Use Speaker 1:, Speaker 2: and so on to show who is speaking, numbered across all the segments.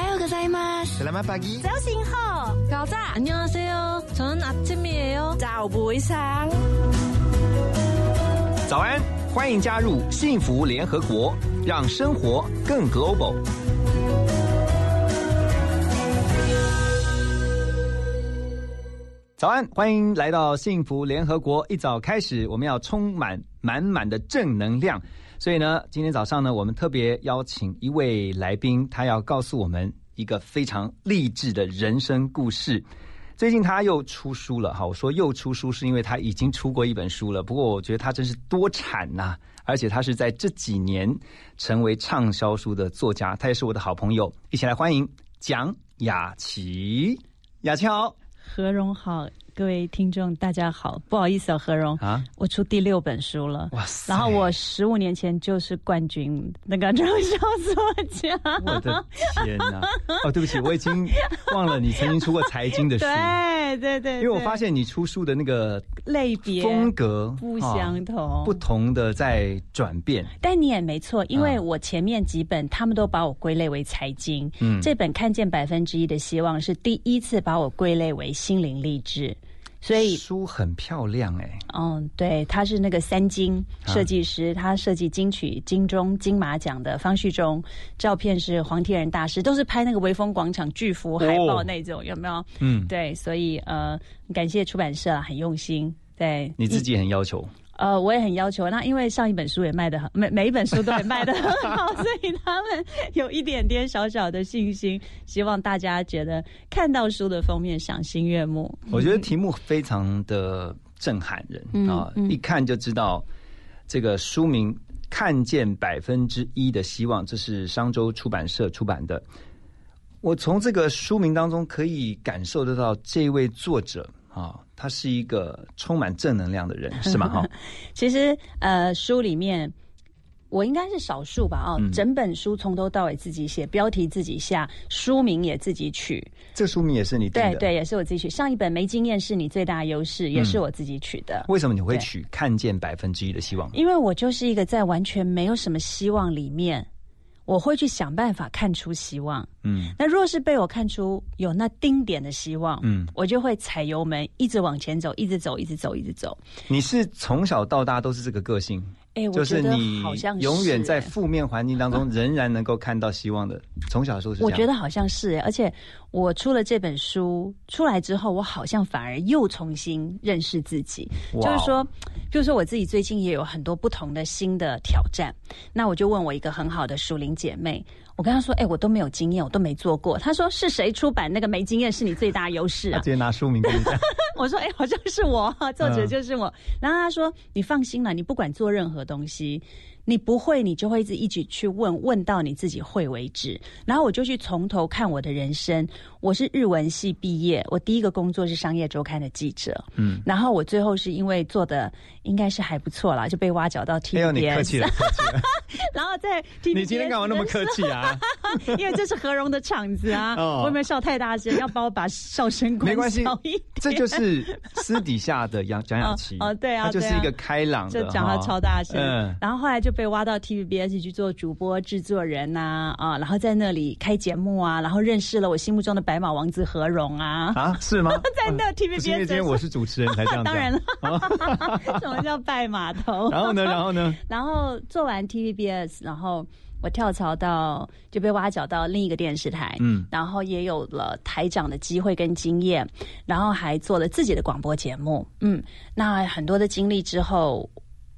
Speaker 1: 还有个在吗？
Speaker 2: Selamat pagi.
Speaker 3: 早醒好。
Speaker 1: 早安。
Speaker 3: 안녕하세 요。 저는아침이에 요。
Speaker 1: 早不上。
Speaker 2: 早安，欢迎加入幸福联合国，让生活更 global。早安，欢迎来到幸福联合国。一早开始，我们要充满满满的正能量。 所以呢，今天早上呢，我们特别邀请一位来宾，他要告诉我们一个非常励志的人生故事。最近他又出书了，哈，我说又出书是因为他已经出过一本书了。不过我觉得他真是多产呐，而且他是在这几年成为畅销书的作家。他也是我的好朋友，一起来欢迎蒋雅琪。雅琪好，
Speaker 4: 何荣好。各位听众，大家好，不好意思啊，何荣啊，我出第六本书了，哇塞！然后我十五年前就是冠军那个畅销作家，
Speaker 2: 我的天哪！哦，对不起，我已经忘了你曾经出过财经的书，
Speaker 4: 对对对，
Speaker 2: 因为我发现你出书的那个
Speaker 4: 类别
Speaker 2: 风格
Speaker 4: 不相同，
Speaker 2: 不同的在转变。
Speaker 4: 但你也没错，因为我前面几本他们都把我归类为财经，嗯，这本看见百分之一的希望是第一次把我归类为心灵励志。所以
Speaker 2: 书很漂亮哎，
Speaker 4: 嗯，对，他是那个三金设计师，他设计金曲、金钟、金马奖的方旭中，照片是黄天仁大师，都是拍那个威风广场巨幅海报那种，有没有？嗯，对，所以呃，感谢出版社很用心，对，
Speaker 2: 你自己很要求。
Speaker 4: 呃，我也很要求。那因为上一本书也卖的很，每每一本书都也卖的很好，所以他们有一点点小小的信心，希望大家觉得看到书的封面赏心悦目。
Speaker 2: 我觉得题目非常的震撼人啊，一看就知道这个书名“看见百分之一的希望”，这是商周出版社出版的。我从这个书名当中可以感受得到这位作者啊。他是一个充满正能量的人，是吗？哈，
Speaker 4: 其实呃，书里面我应该是少数吧。哦，整本书从头到尾自己写，标题自己下，书名也自己取。
Speaker 2: 这书名也是你
Speaker 4: 对对，也是我自己取。上一本没经验是你最大优势，也是我自己取的。
Speaker 2: 为什么你会取看见百分之一的希望？
Speaker 4: 因为我就是一个在完全没有什么希望里面。我会去想办法看出希望，嗯，那若是被我看出有那丁点的希望，嗯，我就会踩油门，一直往前走，一直走，一直走，一直走。
Speaker 2: 你是从小到大都是这个个性？
Speaker 4: 哎，
Speaker 2: 就是你
Speaker 4: 好像
Speaker 2: 永远在负面环境当中仍然能够看到希望的。从小时候是，
Speaker 4: 我觉得好像是，而且我出了这本书出来之后，我好像反而又重新认识自己。就是说，比如说我自己最近也有很多不同的新的挑战，那我就问我一个很好的熟龄姐妹。我跟他说：“哎，我都没有经验，我都没做过。”他说：“是谁出版那个没经验是你最大优势啊？”
Speaker 2: 直接拿书名跟你讲。
Speaker 4: 我说：“哎，好像是我，作者就是我。”然后他说：“你放心了，你不管做任何东西。”你不会，你就会一直一直去问问到你自己会为止。然后我就去从头看我的人生。我是日文系毕业，我第一个工作是商业周刊的记者。嗯，然后我最后是因为做的应该是还不错啦，就被挖角到 TVB。没
Speaker 2: 有你 客气了，
Speaker 4: 然后在
Speaker 2: TBS，你今天干嘛那么客气啊？
Speaker 4: 因为这是何荣的场子啊！我有没有笑太大声？要帮我把笑声关
Speaker 2: 没关系，这就是私底下的杨蒋雅琪。
Speaker 4: 哦，对啊，
Speaker 2: 他就是一个开朗的，
Speaker 4: 就讲话超大声。嗯，然后后来就被挖到 TVBS 去做主播制作人呐，啊，然后在那里开节目啊，然后认识了我心目中的。白马王子何荣啊
Speaker 2: 啊是吗？
Speaker 4: 在那 TVB
Speaker 2: 因为今天我是主持人才这样。
Speaker 4: 当然了，什么叫拜码头？
Speaker 2: 然后呢？然后呢？
Speaker 4: 然后做完 TVBS，然后我跳槽到就被挖角到另一个电视台，嗯，然后也有了台长的机会跟经验，然后还做了自己的广播节目，嗯，那很多的经历之后，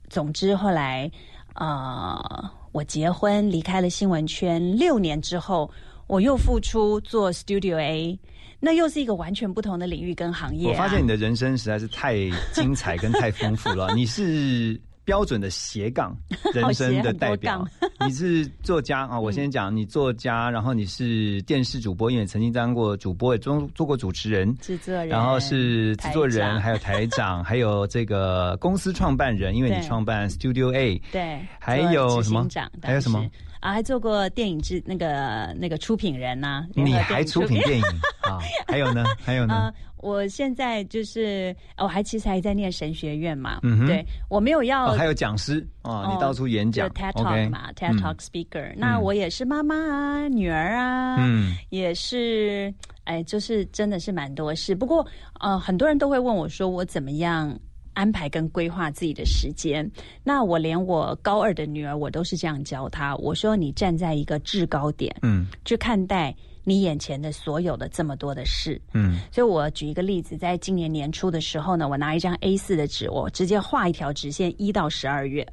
Speaker 4: 总之后来呃，我结婚离开了新闻圈六年之后。我又复出做 Studio A，那又是一个完全不同的领域跟行业。
Speaker 2: 我发现你的人生实在是太精彩跟太丰富了。你是标准的斜杠 人生的代表。你是作家啊，我先讲你作家，然后你是电视主播，因为曾经当过主播，也做做过主持人、
Speaker 4: 制作人，
Speaker 2: 然后是制作人，还有台长，还有这个公司创办人，因为你创办 Studio A，
Speaker 4: 对，
Speaker 2: 还有什么？还有什么？
Speaker 4: 啊，还做过电影制那个那个出品人呐？
Speaker 2: 你还出品电影 啊？还有呢？还有呢？
Speaker 4: 我现在就是我还其实还在念神学院嘛。嗯对我没有要。
Speaker 2: 还有讲师啊，你到处演讲
Speaker 4: ，TED Talk 嘛，TED Talk Speaker。那我也是妈妈啊，女儿啊，嗯，也是，哎，就是真的是蛮多事。不过，呃，很多人都会问我说，我怎么样安排跟规划自己的时间？那我连我高二的女儿，我都是这样教她。我说，你站在一个制高点，嗯，去看待。你眼前的所有的这么多的事，嗯，所以我举一个例子，在今年年初的时候呢，我拿一张 A 四的纸，我直接画一条直线，一到十二月。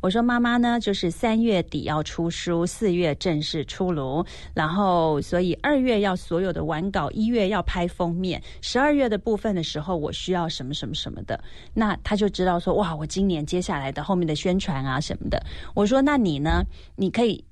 Speaker 4: 我说妈妈呢，就是三月底要出书，四月正式出炉，然后所以二月要所有的完稿，一月要拍封面，十二月的部分的时候，我需要什么什么什么的，那他就知道说哇，我今年接下来的后面的宣传啊什么的。我说那你呢？你可以。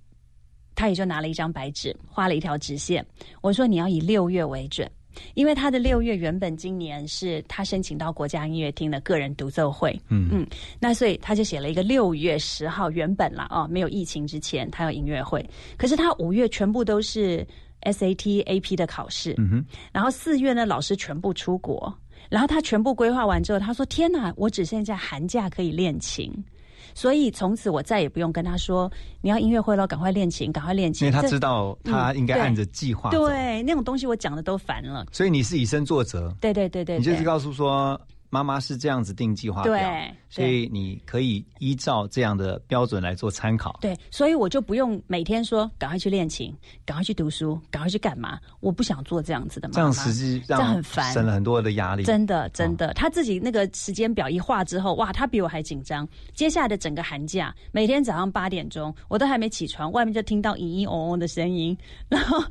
Speaker 4: 他也就拿了一张白纸，画了一条直线。我说你要以六月为准，因为他的六月原本今年是他申请到国家音乐厅的个人独奏会。嗯嗯，那所以他就写了一个六月十号原本了哦，没有疫情之前他有音乐会。可是他五月全部都是 SAT、AP 的考试。嗯哼，然后四月呢，老师全部出国，然后他全部规划完之后，他说：“天哪，我只剩下寒假可以练琴。”所以从此我再也不用跟他说你要音乐会了，赶快练琴，赶快练琴。
Speaker 2: 因为他知道他应该按着计划。
Speaker 4: 对，那种东西我讲的都烦了。
Speaker 2: 所以你是以身作则。
Speaker 4: 对对对对，
Speaker 2: 你就是告诉说。妈妈是这样子定计划表，所以你可以依照这样的标准来做参考。
Speaker 4: 对，所以我就不用每天说赶快去练琴，赶快去读书，赶快去干嘛？我不想做这样子的妈妈，
Speaker 2: 这样实际这样很烦，省了很多的压力。
Speaker 4: 真的，真的，他自己那个时间表一画之后，哇，他比我还紧张。接下来的整个寒假，每天早上八点钟，我都还没起床，外面就听到嘤嘤嗡嗡的声音，然后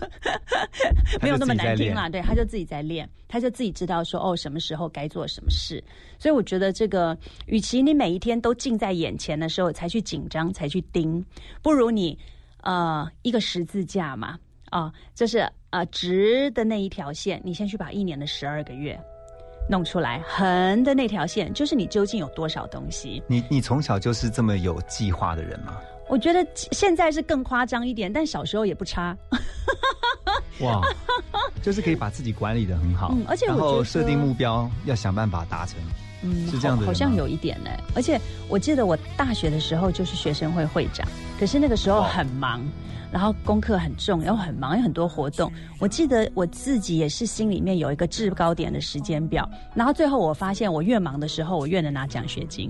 Speaker 4: 没有那么难听啦。对，他就自己在练，他就自己知道说哦，什么时候该做什么事。所以我觉得这个，与其你每一天都近在眼前的时候才去紧张，才去盯，不如你呃一个十字架嘛，啊，就是呃直的那一条线，你先去把一年的十二个月弄出来，横的那条线就是你究竟有多少东西。
Speaker 2: 你你从小就是这么有计划的人吗？
Speaker 4: 我觉得现在是更夸张一点，但小时候也不差。
Speaker 2: 哇，就是可以把自己管理的很好，
Speaker 4: 而且
Speaker 2: 然后设定目标，要想办法达成，嗯，是这样的，
Speaker 4: 好像有一点呢。而且我记得我大学的时候就是学生会会长，可是那个时候很忙。然后功课很重，然后很忙，有很多活动。我记得我自己也是心里面有一个制高点的时间表。然后最后我发现，我越忙的时候，我越能拿奖学金。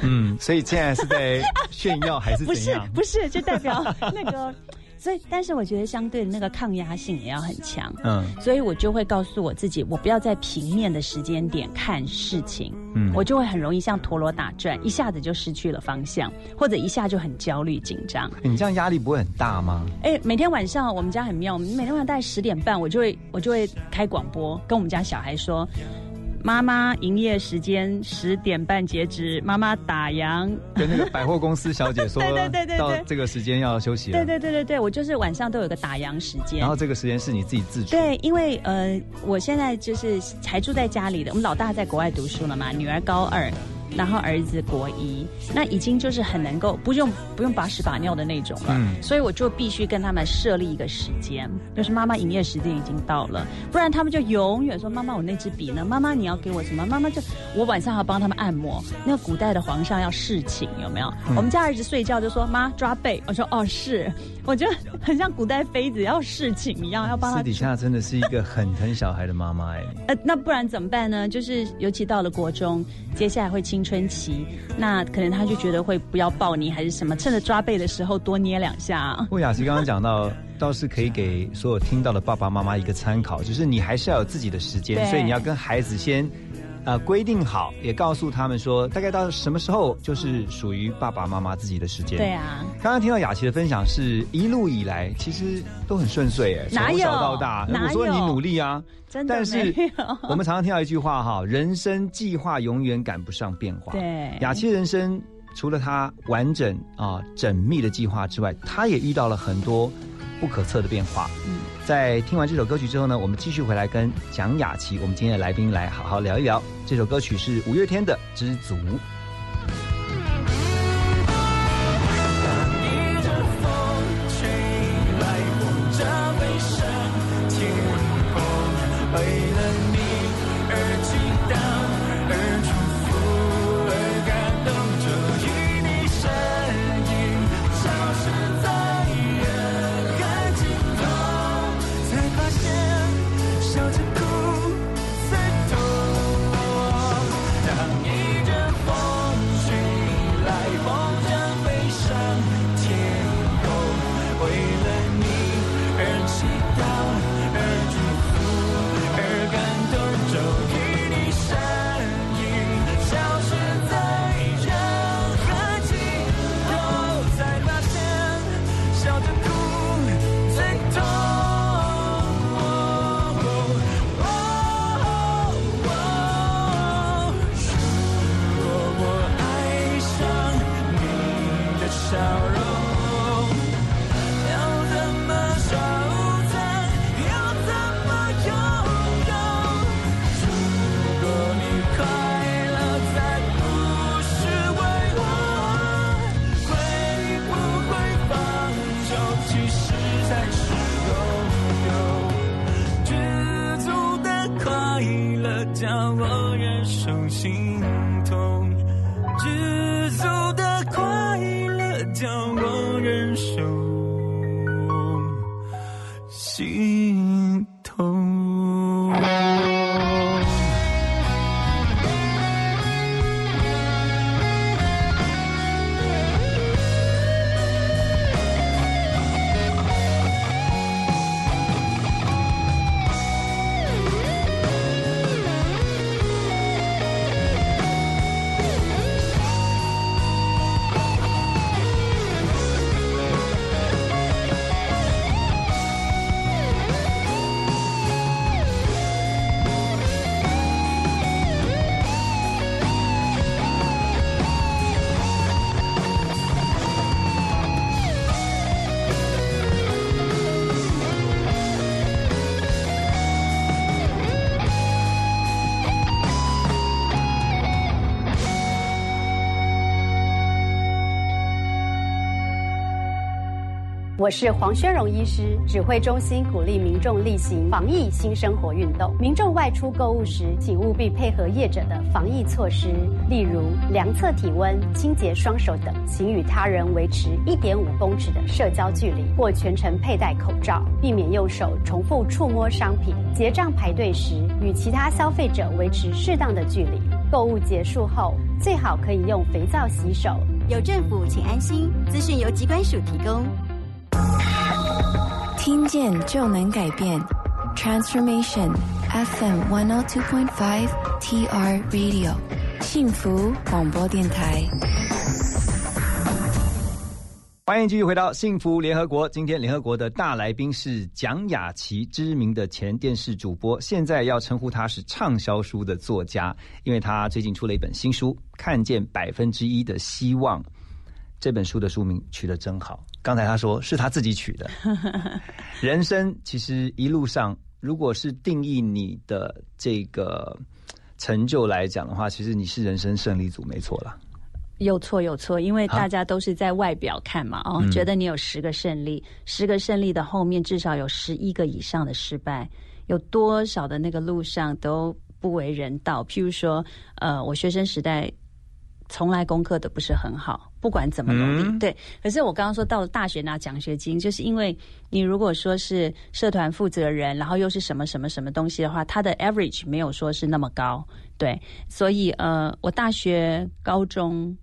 Speaker 2: 嗯，所以现在是在炫耀还是
Speaker 4: 不是？不是，就代表那个。所以，但是我觉得相对的那个抗压性也要很强。嗯，所以我就会告诉我自己，我不要在平面的时间点看事情。嗯，我就会很容易像陀螺打转，一下子就失去了方向，或者一下就很焦虑紧张。
Speaker 2: 你这样压力不会很大吗？
Speaker 4: 哎，每天晚上我们家很妙，我们每天晚上大概十点半，我就会我就会开广播跟我们家小孩说。妈妈营业时间十点半截止，妈妈打烊。
Speaker 2: 跟那个百货公司小姐说，
Speaker 4: 对对对对，
Speaker 2: 到这个时间要休息了。
Speaker 4: 对对对对对，我就是晚上都有个打烊时间。
Speaker 2: 然后这个时间是你自己自主。
Speaker 4: 对，因为呃，我现在就是还住在家里的，我们老大在国外读书了嘛，女儿高二。然后儿子国一，那已经就是很能够不用不用把屎把尿的那种了，所以我就必须跟他们设立一个时间，就是妈妈营业时间已经到了，不然他们就永远说妈妈我那支笔呢？妈妈你要给我什么？妈妈就我晚上要帮他们按摩。那个古代的皇上要侍寝有没有？我们家儿子睡觉就说妈抓背，我说哦是，我觉得很像古代妃子要侍寝一样，要帮他。
Speaker 2: 私底下真的是一个很疼小孩的妈妈哎。
Speaker 4: 呃，那不然怎么办呢？就是尤其到了国中，接下来会亲。春期，那可能他就觉得会不要抱你还是什么，趁着抓背的时候多捏两下。
Speaker 2: 不雅琪刚刚讲到，倒是可以给所有听到的爸爸妈妈一个参考，就是你还是要有自己的时间，所以你要跟孩子先。呃，规定好，也告诉他们说，大概到什么时候就是属于爸爸妈妈自己的时间。
Speaker 4: 对啊，
Speaker 2: 刚刚听到雅琪的分享，是一路以来其实都很顺遂，哎，从小到大，我说你努力啊，
Speaker 4: 真的。
Speaker 2: 但是 我们常常听到一句话哈，人生计划永远赶不上变化。
Speaker 4: 对，
Speaker 2: 雅琪人生除了他完整啊缜密的计划之外，他也遇到了很多不可测的变化。嗯。在听完这首歌曲之后呢，我们继续回来跟蒋雅琪，我们今天的来宾来好好聊一聊。这首歌曲是五月天的《知足》。
Speaker 5: 我
Speaker 6: 是黄宣荣医师，指挥中心鼓励民众例行防疫新生活运动。民众外出购物时，请务必配合业者的防疫措施，例如量测体温、清洁双手等，请与他人维持一点五公尺的社交距离，或全程佩戴口罩，避免用手重复触摸商品。结账排队时，与其他消费者维持适当的距离。购物结束后，最好可以用肥皂洗手。
Speaker 7: 有政府，请安心。资讯由机关署提供。
Speaker 1: 听见就能改变，Transformation FM one o two point five TR Radio 幸福广播电台。
Speaker 2: 欢迎继续回到幸福联合国。今天联合国的大来宾是蒋雅琪，知名的前电视主播，现在要称呼他是畅销书的作家，因为他最近出了一本新书《看见百分之一的希望》。这本书的书名取得真好。刚才他说是他自己取的。人生其实一路上，如果是定义你的这个成就来讲的话，其实你是人生胜利组，没错了。
Speaker 4: 有错有错，因为大家都是在外表看嘛，哦，觉得你有十个胜利，十个胜利的后面至少有十一个以上的失败，有多少的那个路上都不为人道。譬如说，呃，我学生时代。从来功课都不是很好，不管怎么努力，对。可是我刚刚说到了大学拿奖学金，就是因为你如果说是社团负责人，然后又是什么什么什么东西的话，他的 average 没有说是那么高，对。所以呃，我大学、高中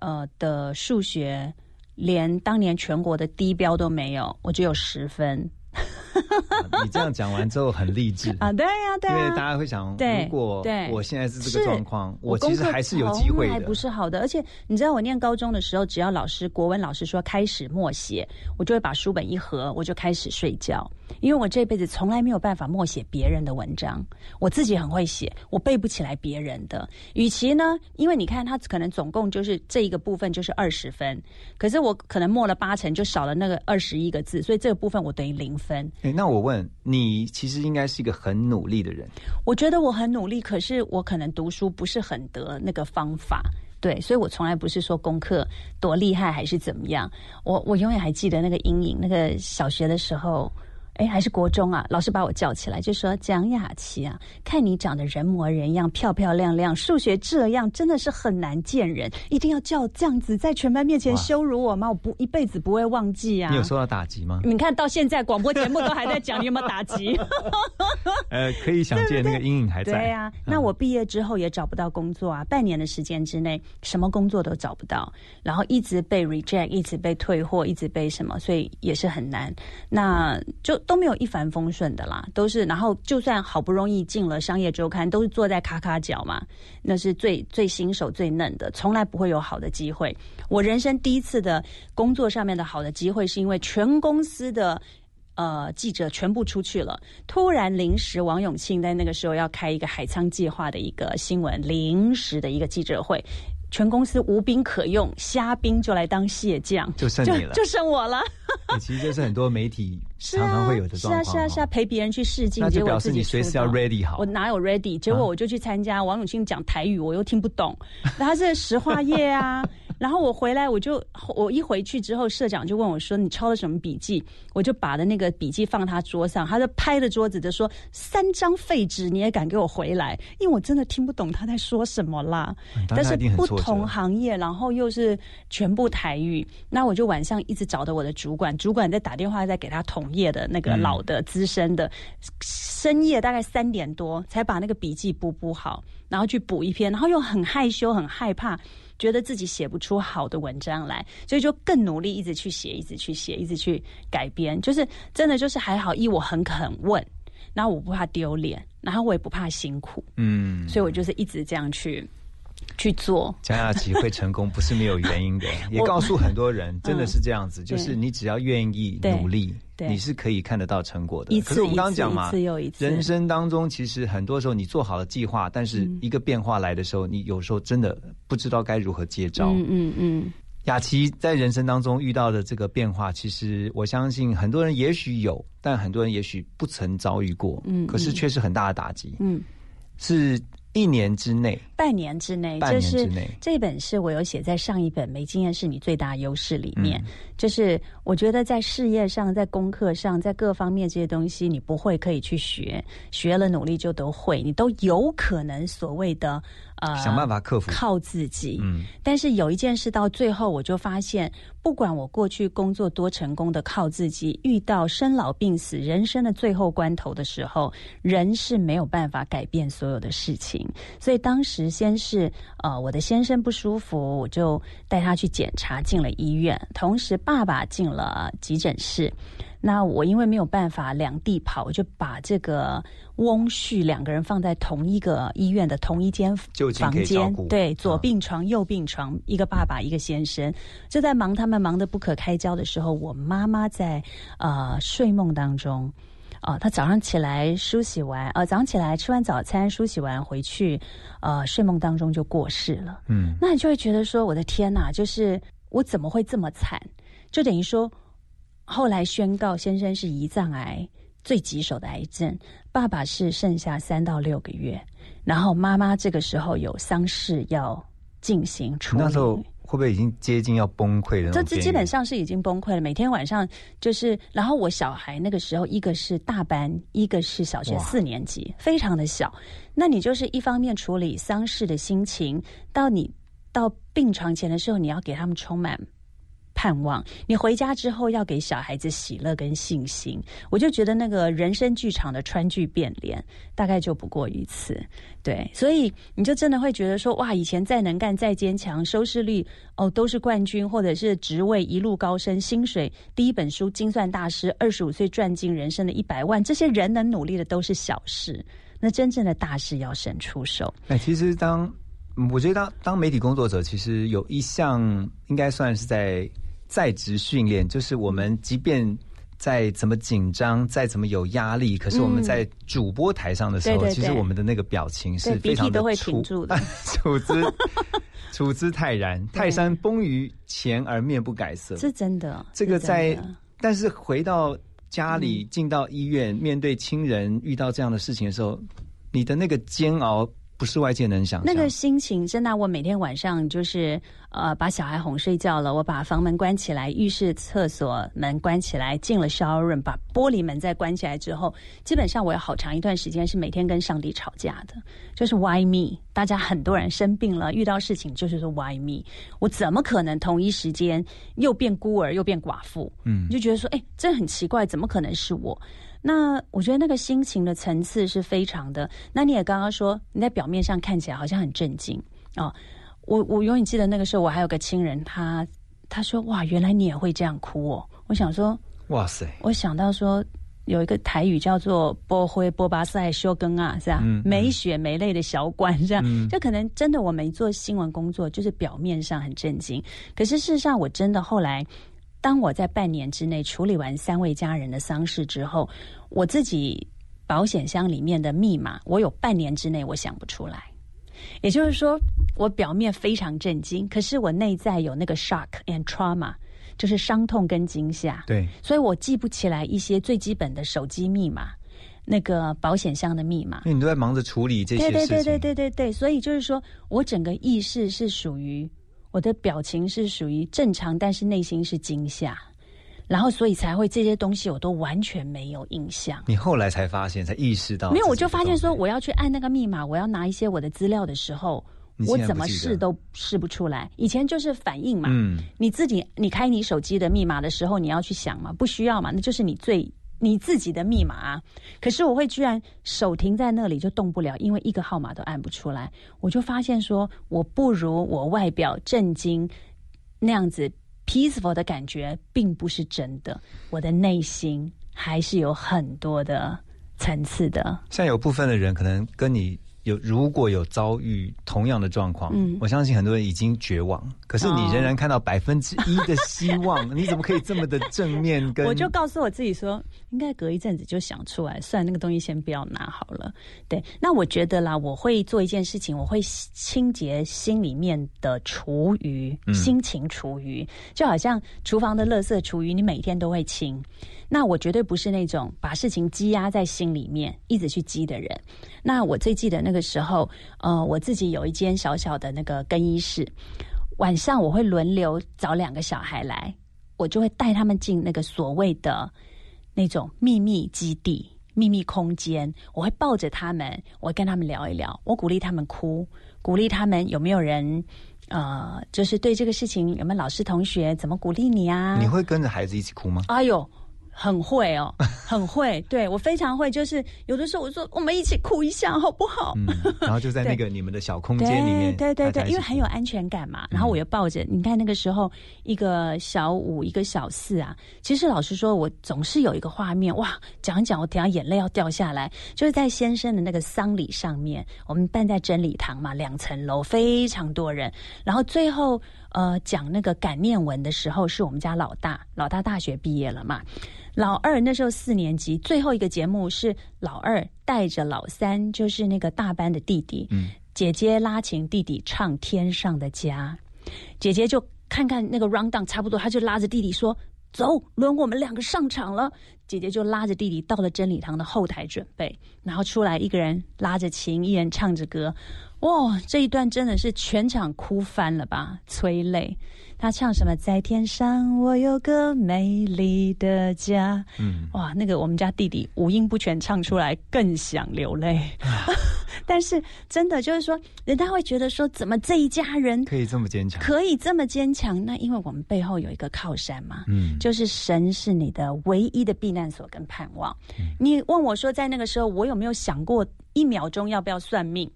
Speaker 4: 呃的数学连当年全国的低标都没有，我只有十分。
Speaker 2: 你这样讲完之后很励志
Speaker 4: 啊！对呀，对，
Speaker 2: 因为大家会想，如果我现在是这个状况，
Speaker 4: 我
Speaker 2: 其实还是有机会的。
Speaker 4: 不是好的，而且你知道，我念高中的时候，只要老师国文老师说开始默写，我就会把书本一合，我就开始睡觉。因为我这辈子从来没有办法默写别人的文章，我自己很会写，我背不起来别人的。与其呢，因为你看他可能总共就是这一个部分就是二十分，可是我可能默了八成，就少了那个二十一个字，所以这个部分我等于零分。
Speaker 2: 哎，那我问你，其实应该是一个很努力的人。
Speaker 4: 我觉得我很努力，可是我可能读书不是很得那个方法，对，所以我从来不是说功课多厉害还是怎么样。我我永远还记得那个阴影，那个小学的时候。哎，还是国中啊！老师把我叫起来，就说：“蒋雅琪啊，看你长得人模人样、漂漂亮亮，数学这样真的是很难见人，一定要叫这样子在全班面前羞辱我吗？我不一辈子不会忘记啊！”
Speaker 2: 你有受到打击吗？
Speaker 4: 你看到现在广播节目都还在讲，你有没有打击？
Speaker 2: 呃，可以想见那个阴影还在。
Speaker 4: 对呀，那我毕业之后也找不到工作啊，半年的时间之内什么工作都找不到，然后一直被 reject，一直被退货，一直被什么，所以也是很难。那就。都没有一帆风顺的啦，都是然后就算好不容易进了商业周刊，都是坐在卡卡角嘛，那是最最新手最嫩的，从来不会有好的机会。我人生第一次的工作上面的好的机会，是因为全公司的呃记者全部出去了，突然临时王永庆在那个时候要开一个海沧计划的一个新闻，临时的一个记者会。全公司无兵可用，虾兵就来当蟹将，
Speaker 2: 就剩你了，
Speaker 4: 就剩我了。
Speaker 2: 其实这是很多媒体常常会有的状况。
Speaker 4: 是啊，是啊，是啊，陪别人去试镜，
Speaker 2: 结果表示你随时要 ready 好。
Speaker 4: 我哪有 ready？结果我就去参加王永庆讲台语，我又听不懂。他是石化业啊。然后我回来，我就我一回去之后，社长就问我说：“你抄了什么笔记？”我就把的那个笔记放他桌上，他就拍着桌子就说：“三张废纸你也敢给我回来？”因为我真的听不懂他在说什么啦。但是不同行业，然后又是全部台语，那我就晚上一直找到我的主管，主管在打电话在给他统页的那个老的资深的，深夜大概三点多才把那个笔记补补好，然后去补一篇，然后又很害羞很害怕。觉得自己写不出好的文章来，所以就更努力，一直去写，一直去写，一直去改编。就是真的，就是还好，一我很肯问，然后我不怕丢脸，然后我也不怕辛苦，嗯，所以我就是一直这样去去做。
Speaker 2: 江雅琪会成功，不是没有原因的，也告诉很多人，真的是这样子，就是你只要愿意努力。你是可以看得到成果的。可是我们刚刚讲嘛，人生当中其实很多时候你做好了计划，但是一个变化来的时候，你有时候真的不知道该如何接招。嗯嗯嗯。雅琪在人生当中遇到的这个变化，其实我相信很多人也许有，但很多人也许不曾遭遇过。嗯。可是却是很大的打击。嗯。是。一年之内，
Speaker 4: 半年之内，就是这本是我有写在上一本《没经验是你最大优势》里面。就是我觉得在事业上、在功课上、在各方面这些东西，你不会可以去学，学了努力就都会，你都有可能所谓的。
Speaker 2: 呃，想办法克服，
Speaker 4: 靠自己。嗯，但是有一件事到最后，我就发现，不管我过去工作多成功的靠自己，遇到生老病死、人生的最后关头的时候，人是没有办法改变所有的事情。所以当时先是呃，我的先生不舒服，我就带他去检查，进了医院，同时爸爸进了急诊室。那我因为没有办法两地跑，我就把这个翁婿两个人放在同一个医院的同一间房间，对，左病床右病床，一个爸爸一个先生，就在忙他们忙得不可开交的时候，我妈妈在呃睡梦当中，啊，他早上起来梳洗完，呃，早上起来吃完早餐梳洗完回去，呃，睡梦当中就过世了。嗯，那你就会觉得说，我的天哪，就是我怎么会这么惨？就等于说。后来宣告，先生是胰脏癌最棘手的癌症，爸爸是剩下三到六个月，然后妈妈这个时候有丧事要进行处理。
Speaker 2: 那时候会不会已经接近要崩溃了？
Speaker 4: 这这基本上是已经崩溃了。每天晚上就是，然后我小孩那个时候一个是大班，一个是小学四年级，非常的小。那你就是一方面处理丧事的心情，到你到病床前的时候，你要给他们充满。盼望你回家之后要给小孩子喜乐跟信心，我就觉得那个人生剧场的川剧变脸大概就不过于此，对，所以你就真的会觉得说哇，以前再能干再坚强，收视率哦都是冠军，或者是职位一路高升，薪水第一本书精算大师，二十五岁赚进人生的一百万，这些人能努力的都是小事，那真正的大事要神出手。
Speaker 2: 哎，其实当我觉得当当媒体工作者，其实有一项应该算是在。在职训练就是我们，即便再怎么紧张，再怎么有压力，可是我们在主播台上的时候，其实我们的那个表情是非常的
Speaker 4: 处
Speaker 2: 处之处之泰然，泰山崩于前而面不改色，
Speaker 4: 是真的。
Speaker 2: 这个在，但是回到家里，进到医院，面对亲人，遇到这样的事情的时候，你的那个煎熬。不是外界能想。
Speaker 4: 那个心情真的，我每天晚上就是呃，把小孩哄睡觉了，我把房门关起来，浴室、厕所门关起来，进了 shower room，把玻璃门再关起来之后，基本上我有好长一段时间是每天跟上帝吵架的，就是 why me？大家很多人生病了，遇到事情就是说 why me？我怎么可能同一时间又变孤儿又变寡妇？嗯，你就觉得说，哎，这很奇怪，怎么可能是我？那我觉得那个心情的层次是非常的。那你也刚刚说你在表面上看起来好像很震惊哦。我我永远记得那个时候，我还有个亲人，他他说哇，原来你也会这样哭哦。我想说哇塞，我想到说有一个台语叫做波灰波巴塞修根啊，是吧？没血没泪的小管这样，就可能真的我们做新闻工作，就是表面上很震惊，可是事实上我真的后来。当我在半年之内处理完三位家人的丧事之后，我自己保险箱里面的密码，我有半年之内我想不出来。也就是说，我表面非常震惊，可是我内在有那个 shock and trauma，就是伤痛跟惊吓。
Speaker 2: 对，
Speaker 4: 所以我记不起来一些最基本的手机密码，那个保险箱的密码。
Speaker 2: 因为你都在忙着处理这些事情。
Speaker 4: 对对对对对对对，所以就是说我整个意识是属于。我的表情是属于正常，但是内心是惊吓，然后所以才会这些东西我都完全没有印象。
Speaker 2: 你后来才发现，才意识到，
Speaker 4: 没有，我就发现说，我要去按那个密码，我要拿一些我的资料的时候，我怎么试都试不出来。以前就是反应嘛，嗯，你自己你开你手机的密码的时候，你要去想嘛，不需要嘛，那就是你最。你自己的密码，可是我会居然手停在那里就动不了，因为一个号码都按不出来。我就发现说，我不如我外表震惊那样子 peaceful 的感觉，并不是真的。我的内心还是有很多的层次的。
Speaker 2: 像有部分的人可能跟你。有如果有遭遇同样的状况，嗯，我相信很多人已经绝望，可是你仍然看到百分之一的希望，你怎么可以这么的正面？跟
Speaker 4: 我就告诉我自己说，应该隔一阵子就想出来，算那个东西先不要拿好了。对，那我觉得啦，我会做一件事情，我会清洁心里面的厨余，心情厨余，就好像厨房的垃圾厨余，你每天都会清。那我绝对不是那种把事情积压在心里面一直去积的人。那我最记得那个时候，呃，我自己有一间小小的那个更衣室，晚上我会轮流找两个小孩来，我就会带他们进那个所谓的那种秘密基地、秘密空间。我会抱着他们，我会跟他们聊一聊，我鼓励他们哭，鼓励他们有没有人，呃，就是对这个事情有没有老师同学怎么鼓励你啊？
Speaker 2: 你会跟着孩子一起哭吗？
Speaker 4: 哎呦！很会哦，很会，对我非常会。就是有的时候我说我们一起哭一下好不好？
Speaker 2: 然后就在那个你们的小空间里面，
Speaker 4: 对对对，因为很有安全感嘛。然后我又抱着，你看那个时候一个小五，一个小四啊。其实老实说，我总是有一个画面哇，讲一讲我等下眼泪要掉下来。就是在先生的那个丧礼上面，我们办在真理堂嘛，两层楼，非常多人。然后最后呃讲那个感念文的时候，是我们家老大，老大大学毕业了嘛。老二那时候四年级，最后一个节目是老二带着老三，就是那个大班的弟弟，嗯姐姐拉琴，弟弟唱《天上的家》，姐姐就看看那个 round down 差不多，他就拉着弟弟说：“走，轮我们两个上场了。”姐姐就拉着弟弟到了真理堂的后台准备，然后出来一个人拉着琴，一人唱着歌，哇，这一段真的是全场哭翻了吧，催泪。他唱什么？在天上，我有个美丽的家。嗯，哇，那个我们家弟弟五音不全唱出来，更想流泪。但是真的就是说，人家会觉得说，怎么这一家人
Speaker 2: 可以这么坚强？
Speaker 4: 可以这么坚强？那因为我们背后有一个靠山嘛。嗯，就是神是你的唯一的避难所跟盼望。你问我说，在那个时候，我有没有想过一秒钟要不要算命？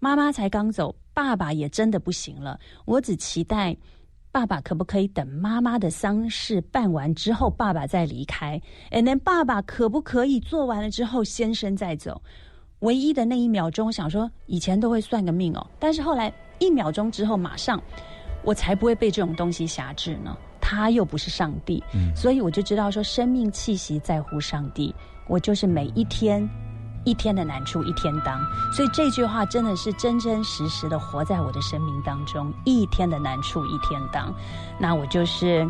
Speaker 4: 妈妈才刚走，爸爸也真的不行了。我只期待。爸爸可不可以等妈妈的丧事办完之后，爸爸再离开？And then 爸爸可不可以做完了之后，先生再走？唯一的那一秒钟，我想说以前都会算个命哦，但是后来一秒钟之后，马上我才不会被这种东西辖制呢。他又不是上帝，所以我就知道说，生命气息在乎上帝。我就是每一天。一天的难处一天当，所以这句话真的是真真实实的活在我的生命当中。一天的难处一天当，那我就是。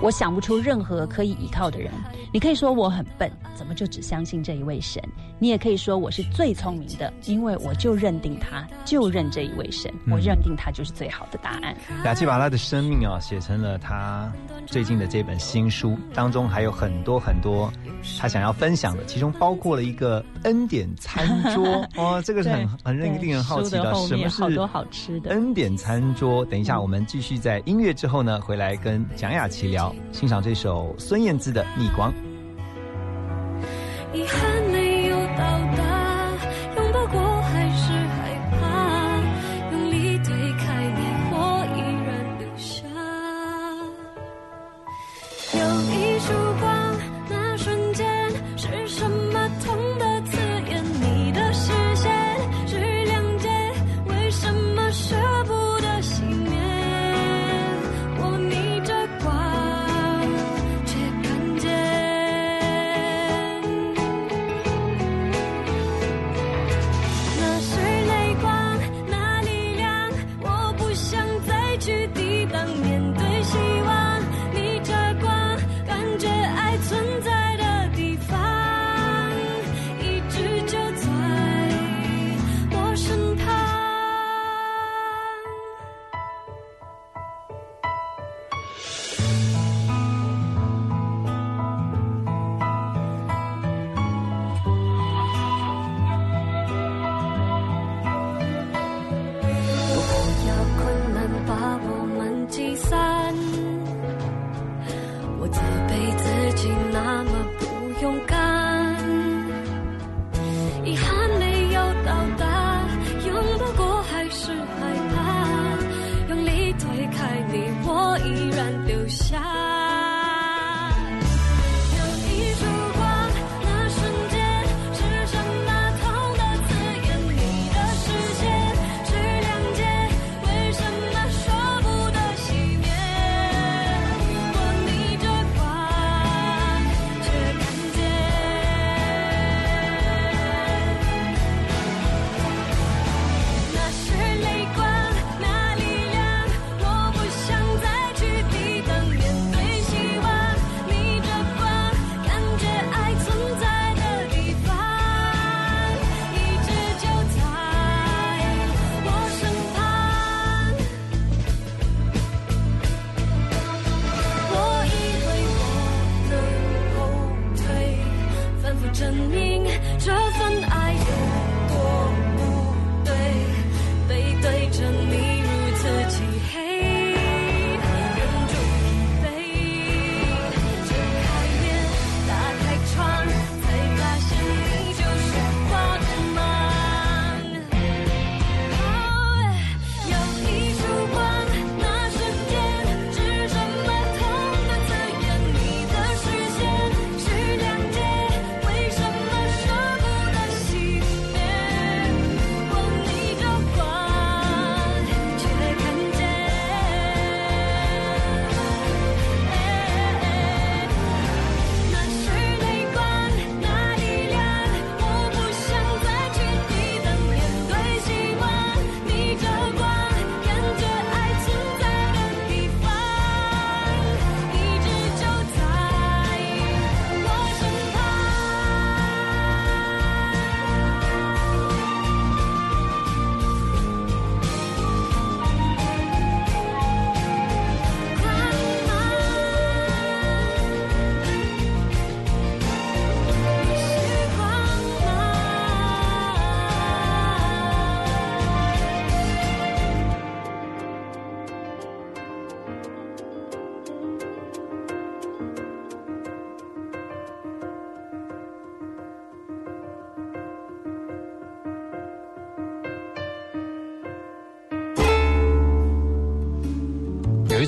Speaker 4: 我想不出任何可以依靠的人。你可以说我很笨，怎么就只相信这一位神？你也可以说我是最聪明的，因为我就认定他，就认这一位神，我认定他就是最好的答案。
Speaker 2: 雅琪把他的生命啊写成了他最近的这本新书，当中还有很多很多他想要分享的，其中包括了一个恩典餐桌 哦，这个是很很令令人好奇的，什么是
Speaker 4: 好多好吃的
Speaker 2: 恩典餐桌？等一下，我们继续在音乐之后呢，回来跟蒋雅琪聊。欣赏这首孙燕姿的《逆光》。
Speaker 8: 遗憾没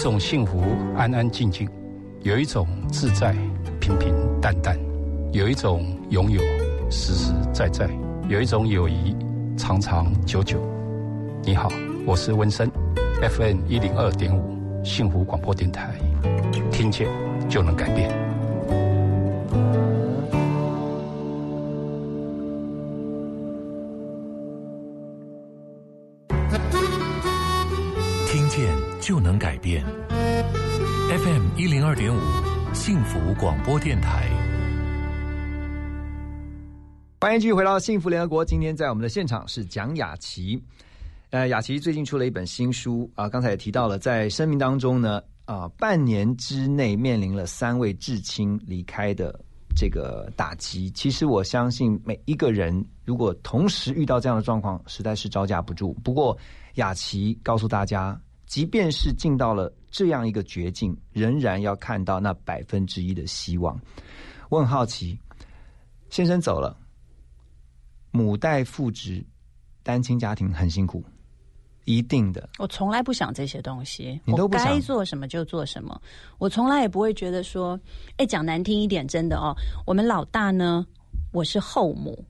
Speaker 8: 一
Speaker 9: 种幸福安安静静，有一种自在平平淡淡，有一种拥有实实在在，有一种友谊长长久久。你好，我是温森，FM 一零二点五幸福广播电台，听见就能改变。
Speaker 10: 变。FM 一零二点五幸福广播电台。
Speaker 2: 欢迎继续回到幸福联合国。今天在我们的现场是蒋雅琪。呃，雅琪最近出了一本新书啊，刚才也提到了，在生命当中呢，啊，半年之内面临了三位至亲离开的这个打击。其实我相信每一个人如果同时遇到这样的状况，实在是招架不住。不过雅琪告诉大家，即便是进到了这样一个绝境，仍然要看到那百分之一的希望。我很好奇，先生走了。母带父职，单亲家庭很辛苦，一定的。
Speaker 4: 我从来不想这些东西，
Speaker 2: 你都不想
Speaker 4: 我该做什么就做什么。我从来也不会觉得说，哎，讲难听一点，真的哦，我们老大呢，我是后母。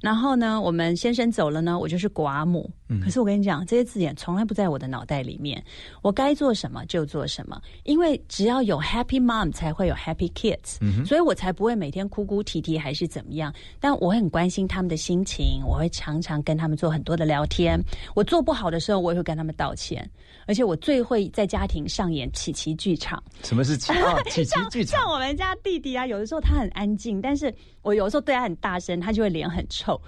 Speaker 4: 然后呢，我们先生走了呢，我就是寡母。
Speaker 2: 嗯
Speaker 4: 可是我跟你讲，这些字眼从来不在我的脑袋里面。我该做什么就做什么，因为只要有 happy mom，才会有 happy kids，、
Speaker 2: 嗯
Speaker 4: 所以我才不会每天哭哭啼啼还是怎么样。但我很关心他们的心情，我会常常跟他们做很多的聊天。我做不好的时候，我也会跟他们道歉。而且我最会在家庭上演奇奇剧场。
Speaker 2: 什么是奇 啊？奇奇剧场
Speaker 4: 像我们家弟弟啊，有的时候他很安静，但是我有的时候对他很大声，他就会脸很臭。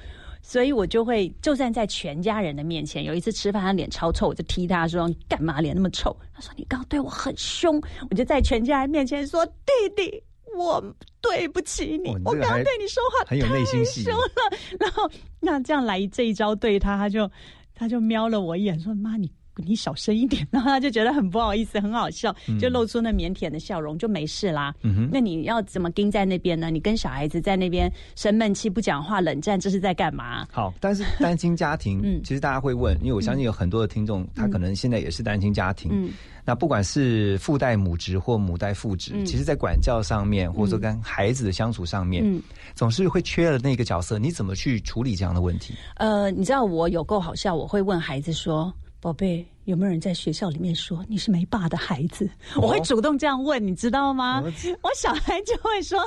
Speaker 4: 所以我就会，就算在全家人的面前，有一次吃饭，他脸超臭，我就踢他说：“你干嘛脸那么臭？”他说：“你刚刚对我很凶。”我就在全家人面前说：“弟弟，我对不起你，我刚刚对你说话太凶了。”然后那这样来这一招对他，他就他就瞄了我一眼，说：“妈，你。”你小声一点，然后他就觉得很不好意思，很好笑，就露出那腼腆的笑容，就没事啦。那你要怎么盯在那边呢？你跟小孩子在那边生闷气、不讲话、冷战，这是在干嘛？
Speaker 2: 好，但是单亲家庭，
Speaker 4: 嗯
Speaker 2: 其实大家会问，因为我相信有很多的听众，他可能现在也是单亲家庭。
Speaker 4: 嗯
Speaker 2: 那不管是父代母职或母代父职，
Speaker 4: 嗯
Speaker 2: 其实在管教上面，或者说跟孩子的相处上面，
Speaker 4: 嗯
Speaker 2: 总是会缺了那个角色。你怎么去处理这样的问题？
Speaker 4: 呃，你知道我有够好笑，我会问孩子说：“宝贝，有没有人在学校里面说你是没爸的孩子？”我会主动这样问，你知道吗？
Speaker 2: 哦
Speaker 4: 我小孩就会说：“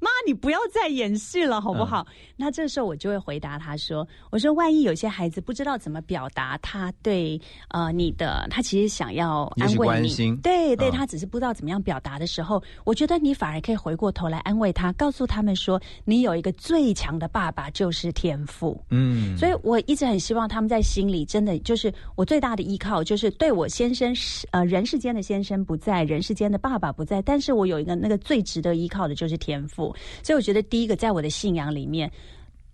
Speaker 4: 妈，你不要再演戏了，好不好？”那这时候我就会回答他说：“我说，万一有些孩子不知道怎么表达他对呃你的，他其实想要安慰你，对对，
Speaker 2: 嗯
Speaker 4: 他只是不知道怎么样表达的时候，我觉得你反而可以回过头来安慰他，告诉他们说，你有一个最强的爸爸就是天赋。”
Speaker 2: 嗯，
Speaker 4: 所以我一直很希望他们在心里真的就是我最大的依靠，就是对我先生是呃人世间的先生不在，人世间的爸爸不在，但是我有一个那个最值得依靠的就是天赋，所以我觉得第一个在我的信仰里面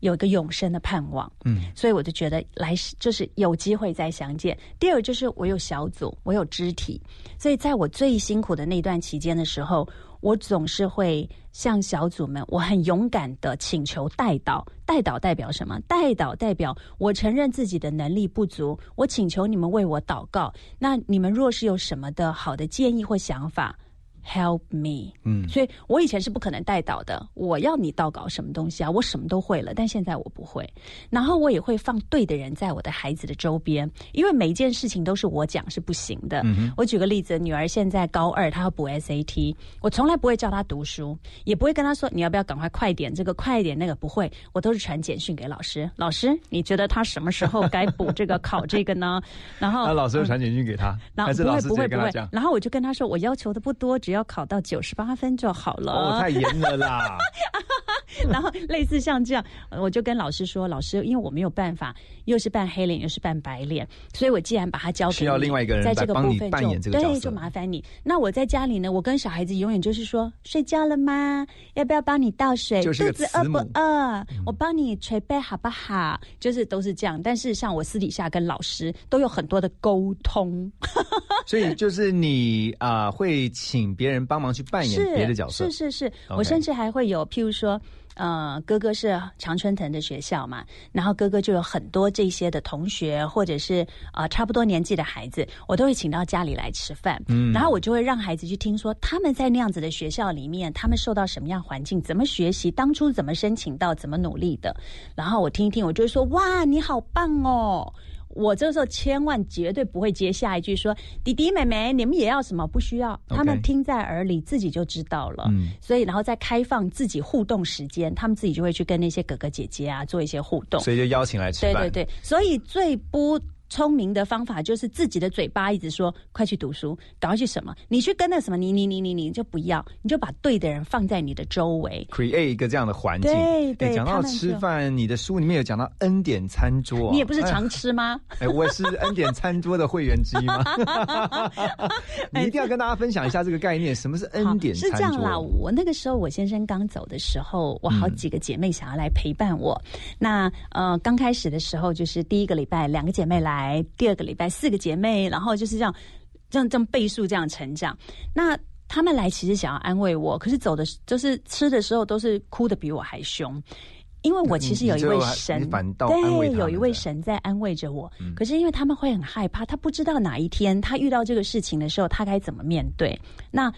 Speaker 4: 有一个永生的盼望，
Speaker 2: 嗯，
Speaker 4: 所以我就觉得来世就是有机会再相见。第二就是我有小组，我有肢体，所以在我最辛苦的那段期间的时候，我总是会向小组们，我很勇敢的请求代祷。代祷代表什么？代祷代表我承认自己的能力不足，我请求你们为我祷告。那你们若是有什么的好的建议或想法，Help me。
Speaker 2: 嗯，
Speaker 4: 所以我以前是不可能带导的。我要你祷告什么东西啊？我什么都会了，但现在我不会。然后我也会放对的人在我的孩子的周边，因为每一件事情都是我讲是不行的。
Speaker 2: 嗯
Speaker 4: 我举个例子，女儿现在高二，她要补 SAT，我从来不会叫她读书，也不会跟她说你要不要赶快快点这个快一点那个，不会，我都是传简讯给老师。老师，你觉得她什么时候该补这个考这个呢？然后
Speaker 2: 那老师会传简讯给她，
Speaker 4: 然后不会不会不会然后我就跟她说，我要求的不多，只要考到九十八分就好了。
Speaker 2: 哦，太严了啦！
Speaker 4: 然后类似像这样，呃我就跟老师说，老师，因为我没有办法，又是扮黑脸又是扮白脸，所以我既然把它交给
Speaker 2: 需要另外一个人
Speaker 4: 在这个部分就
Speaker 2: 扮演这个角
Speaker 4: 对，
Speaker 2: 色
Speaker 4: 就麻烦你。那我在家里呢，我跟小孩子永远就是说，睡觉了吗？要不要帮你倒水？肚子饿不饿？我帮你捶背好不好？就是都是这样。但是像我私底下跟老师都有很多的沟通，
Speaker 2: 所以就是你啊、会请别人帮忙去扮演
Speaker 4: 是
Speaker 2: 别的角色，
Speaker 4: 是是是。我甚至还会有，譬如说。呃，哥哥是常春藤的学校嘛，然后哥哥就有很多这些的同学，或者是呃差不多年纪的孩子，我都会请到家里来吃饭，
Speaker 2: 嗯。
Speaker 4: 然后我就会让孩子去听说他们在那样子的学校里面，他们受到什么样环境，怎么学习，当初怎么申请到，怎么努力的，然后我听一听，我就会说哇，你好棒哦。我这时候千万绝对不会接下一句说：“弟弟妹妹，你们也要什么？不需要。”他们听在耳里，自己就知道了。
Speaker 2: 嗯
Speaker 4: 所以，然后再开放自己互动时间，他们自己就会去跟那些哥哥姐姐啊做一些互动。
Speaker 2: 所以就邀请来吃饭。
Speaker 4: 对对对，所以最不聪明的方法就是自己的嘴巴一直说快去读书，赶快去什么，你去跟那什么，你你你你你就不要，你就把对的人放在你的周围。
Speaker 2: create 一个这样的环境。
Speaker 4: 对对
Speaker 2: 哎讲到吃饭，你的书里面有讲到恩典餐桌、
Speaker 4: 你也不是
Speaker 2: 哎
Speaker 4: 常吃吗？
Speaker 2: 哎，我也是恩典餐桌的会员之一吗？你一定要跟大家分享一下这个概念，什么是恩典餐桌？
Speaker 4: 是这样啦，我那个时候我先生刚走的时候，我好几个姐妹想要来陪伴我。那呃，刚开始的时候就是第一个礼拜两个姐妹来，第二个礼拜四个姐妹，然后就是这样这样这样倍数这样成长。那他们来其实想要安慰我，可是走的就是吃的时候都是哭的比我还凶。因为我其实有一位神对，有一位神在安慰着我。
Speaker 2: 嗯
Speaker 4: 可是因为他们会很害怕，他不知道哪一天他遇到这个事情的时候，他该怎么面对。那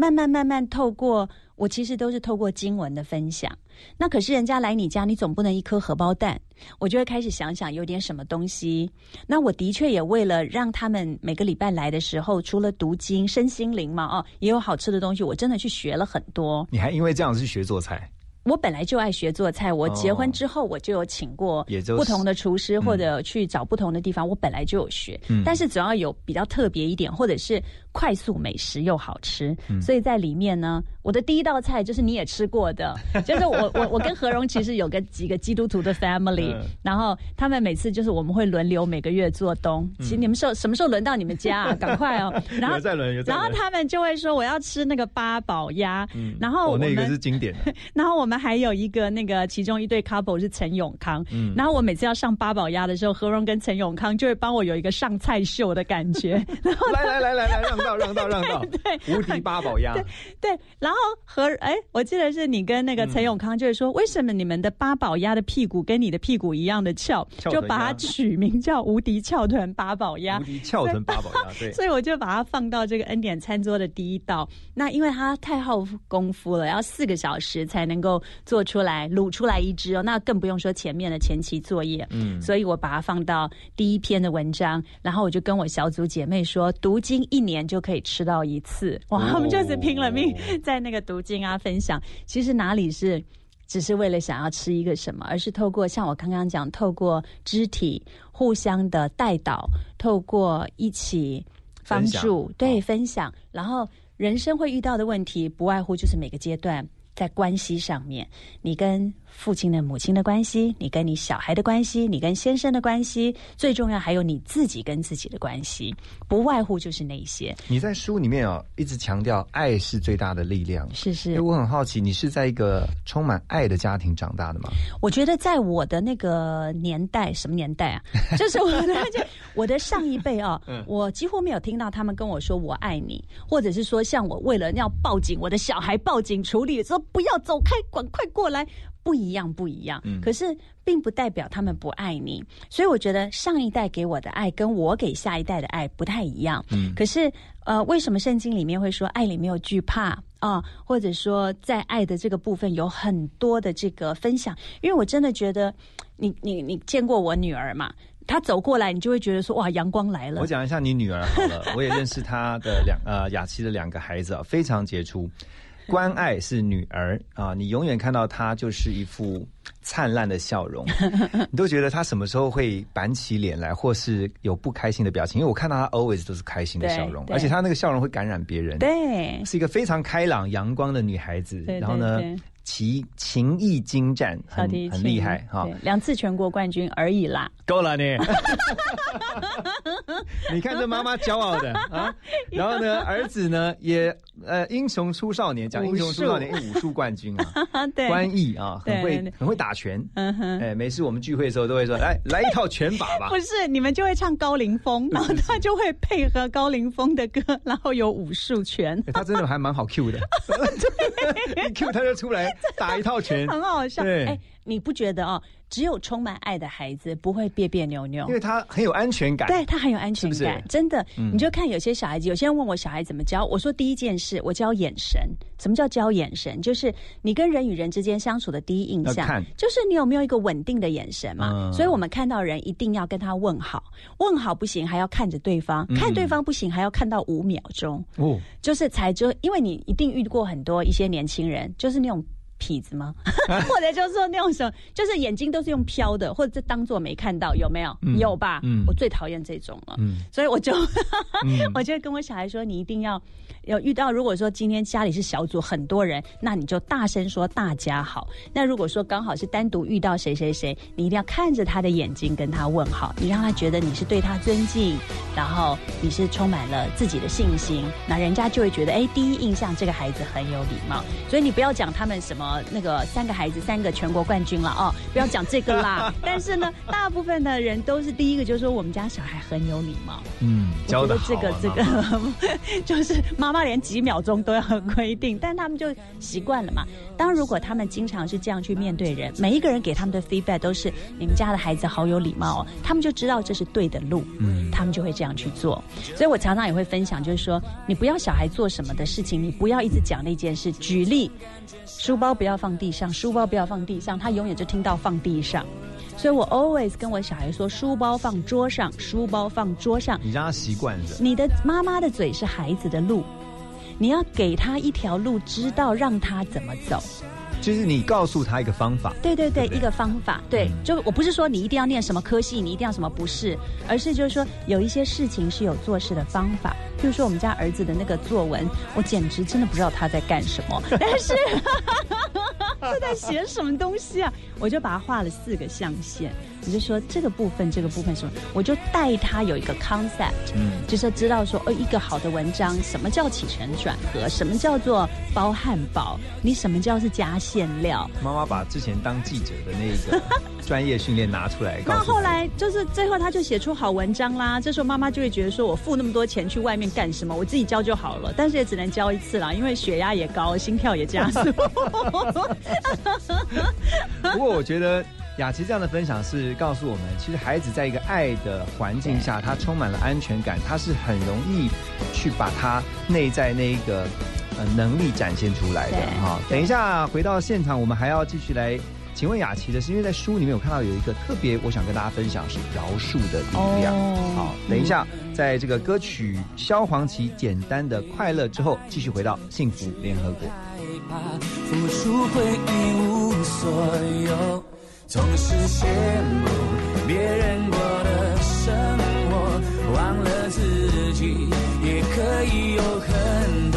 Speaker 4: 慢慢慢慢透过我其实都是透过经文的分享。那可是人家来你家，你总不能一颗荷包蛋，我就会开始想想有点什么东西。那我的确也为了让他们每个礼拜来的时候，除了读经、身心灵嘛，哦，也有好吃的东西，我真的去学了很多。
Speaker 2: 你还因为这样子去学做菜，
Speaker 4: 我本来就爱学做菜，我结婚之后我就有请过不同的厨师，
Speaker 2: 嗯
Speaker 4: 或者去找不同的地方，我本来就有学。
Speaker 2: 嗯
Speaker 4: 但是只要有比较特别一点，或者是快速美食又好吃，
Speaker 2: 嗯。
Speaker 4: 所以在里面呢，我的第一道菜就是你也吃过的，就是我我我跟何荣其实有个几个基督徒的 family，、
Speaker 2: 嗯。
Speaker 4: 然后他们每次就是我们会轮流每个月做东，其实你们时候什么时候轮到你们家啊？赶快哦！然后
Speaker 2: 有在轮有在
Speaker 4: 然后他们就会说我要吃那个八宝鸭，
Speaker 2: 嗯
Speaker 4: 然后我们、
Speaker 2: 哦那个是经典的，
Speaker 4: 然后我们还有一个那个其中一对 couple 是陈永康，
Speaker 2: 嗯。
Speaker 4: 然后我每次要上八宝鸭的时候，何荣跟陈永康就会帮我有一个上菜秀的感觉，然后
Speaker 2: 来来来来来，让道让道让道，无敌八宝鸭，
Speaker 4: 对对，然后和哎，我记得是你跟那个陈永康就是说，为什么你们的八宝鸭的屁股跟你的屁股一样的翘，
Speaker 2: 翘
Speaker 4: 就把它取名叫无敌翘臀八宝鸭
Speaker 2: 无。敌翘臀八宝鸭，对，
Speaker 4: 所以我就把它放到这个恩典餐桌的第一道。那因为它太耗功夫了，要四个小时才能够做出来、卤出来一只哦。那更不用说前面的前期作业。
Speaker 2: 嗯
Speaker 4: 所以我把它放到第一篇的文章，然后我就跟我小组姐妹说，读经一年就可以吃到一次。哇，我们就是拼了命 在那个读经啊分享。其实哪里是？只是为了想要吃一个什么，而是透过像我刚刚讲，透过肢体互相的带导，透过一起帮助，对分享，然后人生会遇到的问题，不外乎就是每个阶段在关系上面，你跟父亲的、母亲的关系，你跟你小孩的关系，你跟先生的关系，最重要还有你自己跟自己的关系，不外乎就是那些。
Speaker 2: 你在书里面哦，一直强调爱是最大的力量。
Speaker 4: 是是，
Speaker 2: 因为我很好奇，你是在一个充满爱的家庭长大的吗？
Speaker 4: 我觉得在我的那个年代，什么年代啊？就是我的就我的上一辈啊，我几乎没有听到他们跟我说“我爱你”，或者是说像我为了要报警，我的小孩报警处理，说不要走开，赶快过来。不一样，不一样。可是并不代表他们不爱你，所以我觉得上一代给我的爱跟我给下一代的爱不太一样。嗯，可是呃，为什么圣经里面会说爱里没有惧怕啊？或者说在爱的这个部分有很多的这个分享？因为我真的觉得，你你你见过我女儿嘛？她走过来，你就会觉得说哇，阳光来了。
Speaker 2: 我讲一下你女儿好了，我也认识她的两呃雅琪的两个孩子啊，非常杰出。关爱是女儿啊，你永远看到她就是一副灿烂的笑容，你都觉得她什么时候会板起脸来，或是有不开心的表情？因为我看到她 always 都是开心的笑容，而且她那个笑容会感染别人，
Speaker 4: 对，
Speaker 2: 是一个非常开朗、阳光的女孩子。然后呢？其情意精湛，很很厉害哈！
Speaker 4: 两次全国冠军而已啦，
Speaker 2: 够了你。你看这妈妈骄傲的啊，然后呢，儿子呢也呃英雄出少年，讲英雄出少年，武术冠军啊，
Speaker 4: 对，
Speaker 2: 关毅啊，很会很会打拳。嗯哼，哎，每次我们聚会的时候都会说，来来一套拳法吧。
Speaker 4: 不是，你们就会唱高凌风，然后他就会配合高凌风的歌，然后有武术拳。
Speaker 2: 他真的还蛮好 Q 的，一 Q 他就出来。打一套拳，
Speaker 4: 很好笑。对哎，你不觉得哦？只有充满爱的孩子不会别别扭扭，
Speaker 2: 因为他很有安全感。
Speaker 4: 对他很有安全感，真的。你就看有些小孩子，有些人问我小孩怎么教，我说第一件事，我教眼神。什么叫教眼神？就是你跟人与人之间相处的第一印象，就是你有没有一个稳定的眼神嘛？所以我们看到人一定要跟他问好，问好不行还要看着对方，看对方不行还要看到五秒钟。哦，就是才就，因为你一定遇过很多一些年轻人，就是那种。痞子吗？或者就是说那种什么，就是眼睛都是用飘的，或者当做没看到，有没有？有吧？嗯我最讨厌这种了，嗯所以我就 我就跟我小孩说，你一定要。有遇到，如果说今天家里是小组很多人，那你就大声说大家好。那如果说刚好是单独遇到谁谁谁，你一定要看着他的眼睛跟他问好，你让他觉得你是对他尊敬，然后你是充满了自己的信心，那人家就会觉得，哎，第一印象这个孩子很有礼貌。所以你不要讲他们什么那个三个孩子三个全国冠军了哦，不要讲这个啦。但是呢，大部分的人都是第一个就是说我们家小孩很有礼貌。嗯，
Speaker 2: 教的
Speaker 4: 这个这个 就是妈妈。连几秒钟都要规定，但他们就习惯了嘛。当如果他们经常是这样去面对人，每一个人给他们的 feedback 都是你们家的孩子好有礼貌哦，他们就知道这是对的路，嗯，他们就会这样去做。所以我常常也会分享，就是说，你不要小孩做什么的事情，你不要一直讲那件事。举例，书包不要放地上，书包不要放地上，他永远就听到放地上。所以我 always 跟我小孩说，书包放桌上，书包放桌上。
Speaker 2: 你让他习惯着。
Speaker 4: 你的妈妈的嘴是孩子的路。你要给他一条路，知道让他怎么走，
Speaker 2: 就是你告诉他一个方法。
Speaker 4: 对对对，一个方法。对，就我不是说你一定要念什么科系，你一定要什么不是，而是就是说有一些事情是有做事的方法。譬如说我们家儿子的那个作文，我简直真的不知道他在干什么，但是是在写什么东西啊？我就把它画了四个象限。我就说这个部分，这个部分什么？我就带他有一个 concept，嗯，就是知道说，哦，一个好的文章，什么叫起承转合？什么叫做包汉堡？你什么叫是加馅料？
Speaker 2: 妈妈把之前当记者的那个专业训练拿出来。
Speaker 4: 那后来就是最后他就写出好文章啦。这时候妈妈就会觉得说，我付那么多钱去外面干什么？我自己教就好了。但是也只能教一次啦，因为血压也高，心跳也加速。
Speaker 2: 不过我觉得。雅琪这样的分享是告诉我们，其实孩子在一个爱的环境下，他充满了安全感，他是很容易去把他内在那一个呃能力展现出来的哈。等一下回到现场，我们还要继续来请问雅琪的是，因为在书里面有看到有一个特别，我想跟大家分享是饶恕的力量。好，等一下，在这个歌曲萧煌奇简单的快乐之后，继续回到幸福联合国。
Speaker 5: 总是羡慕别人过的生活，忘了自己也可以有很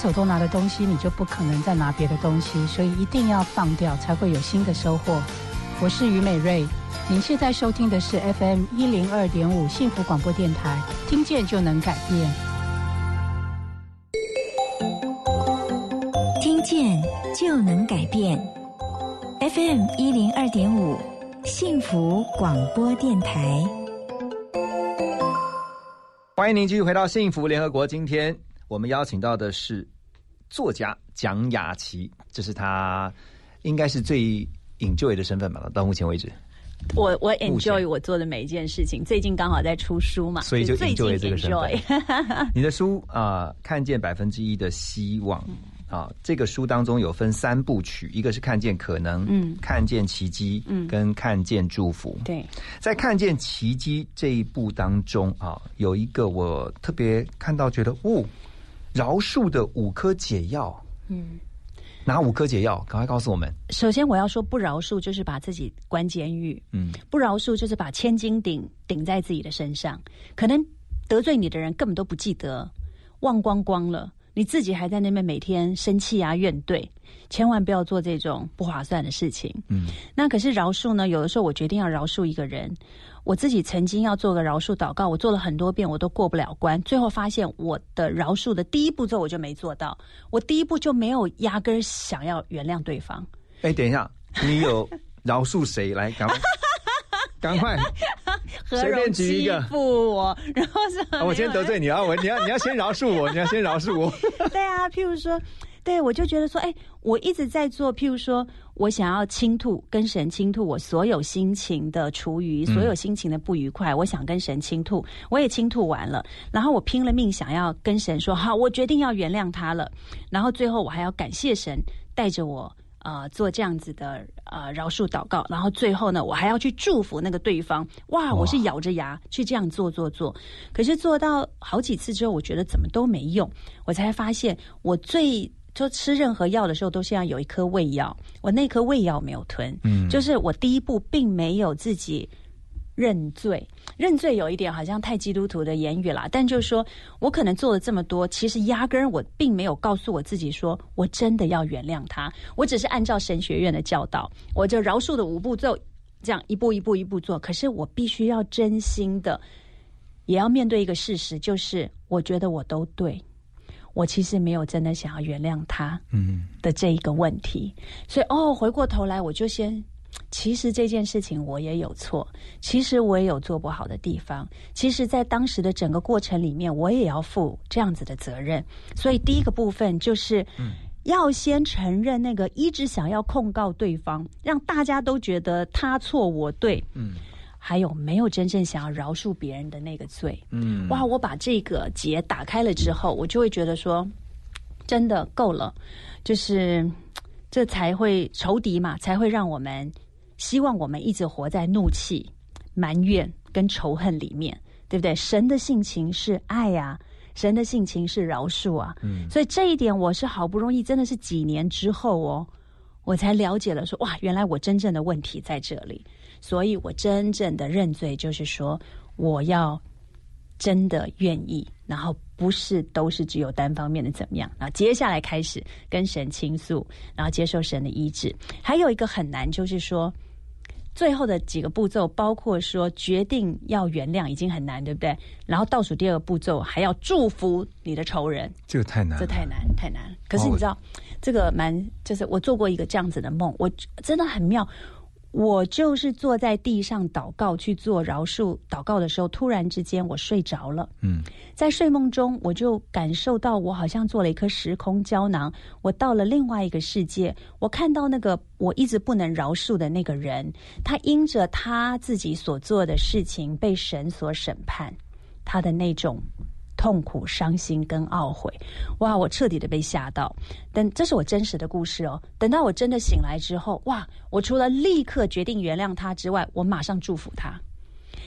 Speaker 11: 手中拿的东西，你就不可能再拿别的东西，所以一定要放掉，才会有新的收获。我是于美瑞，您现在收听的是 FM 一零二点五幸福广播电台，听见就能改变，
Speaker 1: 听见就能改变。FM 一零二点五幸福广播电台，
Speaker 2: 欢迎您继续回到幸福联合国。今天我们邀请到的是作家蒋雅琪，这是他应该是最 enjoy 的身份吧？到目前为止，
Speaker 4: 我我 enjoy 我做的每一件事情。最近刚好在出书嘛，
Speaker 2: 所以就 enjoy 这个身份 你的书啊、看见百分之一的希望啊、这个书当中有分三部曲，一个是看见可能，
Speaker 4: 嗯
Speaker 2: 看见奇迹，
Speaker 4: 嗯
Speaker 2: 跟看见祝福。
Speaker 4: 对，
Speaker 2: 在看见奇迹这一步当中啊，有一个我特别看到，觉得哦，饶恕的五颗解药，
Speaker 4: 嗯。
Speaker 2: 哪五颗解药？赶快告诉我们。
Speaker 4: 首先，我要说不饶恕就是把自己关监狱，
Speaker 2: 嗯，
Speaker 4: 不饶恕就是把千斤顶顶在自己的身上，可能得罪你的人根本都不记得，忘光光了，你自己还在那边每天生气啊怨怼，千万不要做这种不划算的事情。
Speaker 2: 嗯，
Speaker 4: 那可是饶恕呢？有的时候我决定要饶恕一个人，我自己曾经要做个饶恕祷告，我做了很多遍，我都过不了关。最后发现我的饶恕的第一步骤我就没做到，我第一步就没有压根儿想要原谅对方。
Speaker 2: 哎，等一下，你有饶恕谁？来，赶快，赶快，
Speaker 4: 何
Speaker 2: 随便举一个
Speaker 4: 负我，然后是、
Speaker 2: 啊我先得罪你啊！我你要你要先饶恕我，你要先饶恕我。
Speaker 4: 对啊，譬如说，对我就觉得说，哎，我一直在做，譬如说我想要倾吐，跟神倾吐我所有心情的厨余，
Speaker 12: 嗯
Speaker 4: 所有心情的不愉快，我想跟神倾吐，我也倾吐完了，然后我拼了命想要跟神说，好，我决定要原谅他了，然后最后我还要感谢神带着我。呃，做这样子的呃饶恕祷告，然后最后呢，我还要去祝福那个对方。哇，我是咬着牙去这样做做做，可是做到好几次之后，我觉得怎么都没用，我才发现我最就吃任何药的时候，都是要有一颗胃药，我那颗胃药没有吞，
Speaker 12: 嗯。
Speaker 4: 就是我第一步并没有自己认罪，认罪有一点好像太基督徒的言语啦，但就是说我可能做了这么多，其实压根儿我并没有告诉我自己说我真的要原谅他，我只是按照神学院的教导，我就饶恕的五步骤，这样一步一步一步做，可是我必须要真心的，也要面对一个事实，就是我觉得我都对。我其实没有真的想要原谅他，
Speaker 2: 嗯，
Speaker 4: 的这一个问题，所以哦，回过头来我就先，其实这件事情我也有错，其实我也有做不好的地方，其实，在当时的整个过程里面，我也要负这样子的责任。所以第一个部分就是，要先承认那个一直想要控告对方，让大家都觉得他错我对，
Speaker 2: 嗯，
Speaker 4: 还有没有真正想要饶恕别人的那个罪，
Speaker 2: 嗯。
Speaker 4: 哇，我把这个结打开了之后，我就会觉得说，真的够了，就是这才会仇敌嘛，才会让我们希望我们一直活在怒气、埋怨跟仇恨里面，对不对？神的性情是爱呀、神的性情是饶恕啊，
Speaker 12: 嗯。
Speaker 4: 所以这一点我是好不容易，真的是几年之后哦，我才了解了说，哇，原来我真正的问题在这里，所以我真正的认罪就是说，我要真的愿意，然后不是都是只有单方面的怎么样，然后接下来开始跟神倾诉，然后接受神的医治。还有一个很难，就是说最后的几个步骤，包括说决定要原谅，已经很难，对不对？然后倒数第二个步骤还要祝福你的仇人，
Speaker 2: 这个太难了，
Speaker 4: 这太难太难。可是你知道，这个蛮就是我做过一个这样子的梦，我真的很妙。我就是坐在地上祷告去做饶恕祷告的时候，突然之间我睡着了。
Speaker 2: 嗯，
Speaker 4: 在睡梦中，我就感受到我好像做了一颗时空胶囊，我到了另外一个世界。我看到那个我一直不能饶恕的那个人，他因着他自己所做的事情被神所审判，他的那种痛苦、伤心跟懊悔，哇！我彻底的被吓到。等这是我真实的故事哦。等到我真的醒来之后，哇！我除了立刻决定原谅他之外，我马上祝福他，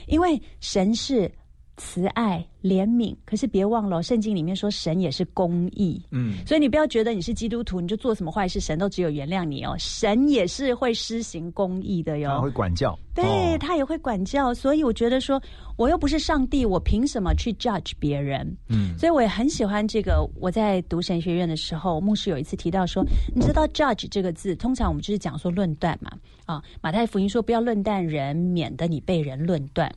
Speaker 4: 因为神是慈爱、怜悯。可是别忘了，圣经里面说神也是公义，
Speaker 2: 嗯，
Speaker 4: 所以你不要觉得你是基督徒，你就做什么坏事，神都只有原谅你哦。神也是会施行公义的
Speaker 2: 他
Speaker 4: 哟
Speaker 2: 会。管教，
Speaker 4: 对
Speaker 2: 哦
Speaker 4: 他也会管教，所以我觉得说，我又不是上帝，我凭什么去 judge 别人？
Speaker 2: 嗯
Speaker 4: 所以我也很喜欢这个。我在读神学院的时候，牧师有一次提到说，你知道 judge 这个字，通常我们就是讲说论断嘛。啊，马太福音说不要论断人，免得你被人论断。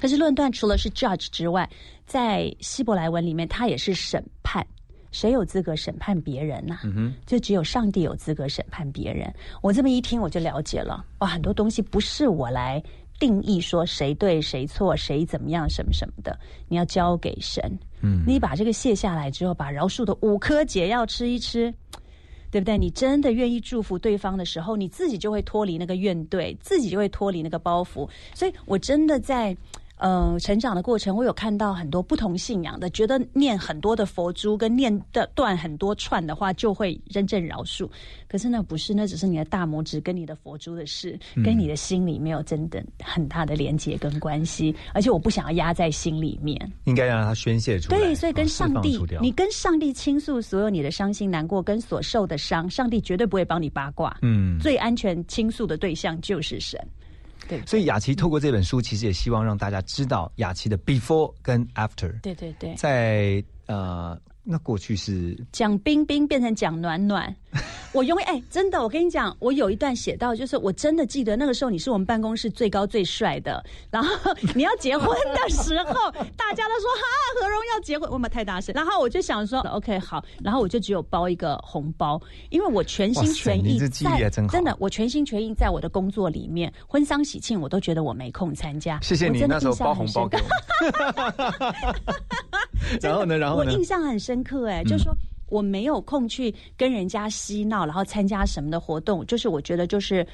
Speaker 4: 可是论断除了是 judge 之外，在希伯来文里面，它也是审判。谁有资格审判别人呢、
Speaker 2: 嗯哼，
Speaker 4: 就只有上帝有资格审判别人。我这么一听，我就了解了。哇，很多东西不是我来定义说谁对谁错，谁怎么样什么什么的，你要交给神。
Speaker 2: 嗯
Speaker 4: 你把这个卸下来之后，把饶恕的五颗解药吃一吃。对不对？你真的愿意祝福对方的时候，你自己就会脱离那个怨怼，自己就会脱离那个包袱。所以我真的在呃成长的过程，我有看到很多不同信仰的，觉得念很多的佛珠跟念的断很多串的话，就会真正饶恕。可是那不是，那只是你的大拇指跟你的佛珠的事，
Speaker 2: 嗯
Speaker 4: 跟你的心里没有真的很大的连接跟关系。而且我不想要压在心里面。
Speaker 2: 应该让它宣泄出来，
Speaker 4: 对，所以跟
Speaker 2: 哦
Speaker 4: 上帝你跟上帝倾诉所有你的伤心难过跟所受的伤，上帝绝对不会帮你八卦。
Speaker 2: 嗯
Speaker 4: 最安全倾诉的对象就是神。对
Speaker 2: 所以雅琪透过这本书，其实也希望让大家知道雅琪的 before 跟 after，
Speaker 4: 对对对，
Speaker 2: 在呃，那过去是
Speaker 4: 蒋冰冰变成蒋暖暖，我永远哎，真的，我跟你讲，我有一段写到，就是我真的记得那个时候你是我们办公室最高最帅的，然后你要结婚的时候，大家都说哈何荣要结婚，我们太大声，然后我就想说 OK 好，然后我就只有包一个红包，因为我全心全意在
Speaker 2: 真
Speaker 4: 真的，我全心全意在我的工作里面，婚丧喜庆我都觉得我没空参加，
Speaker 2: 谢谢你那时候包红包给我。然后呢，然后呢？
Speaker 4: 我？印象很深刻、哎、就是说我没有空去跟人家嬉闹，然后参加什么的活动，就是我觉得就是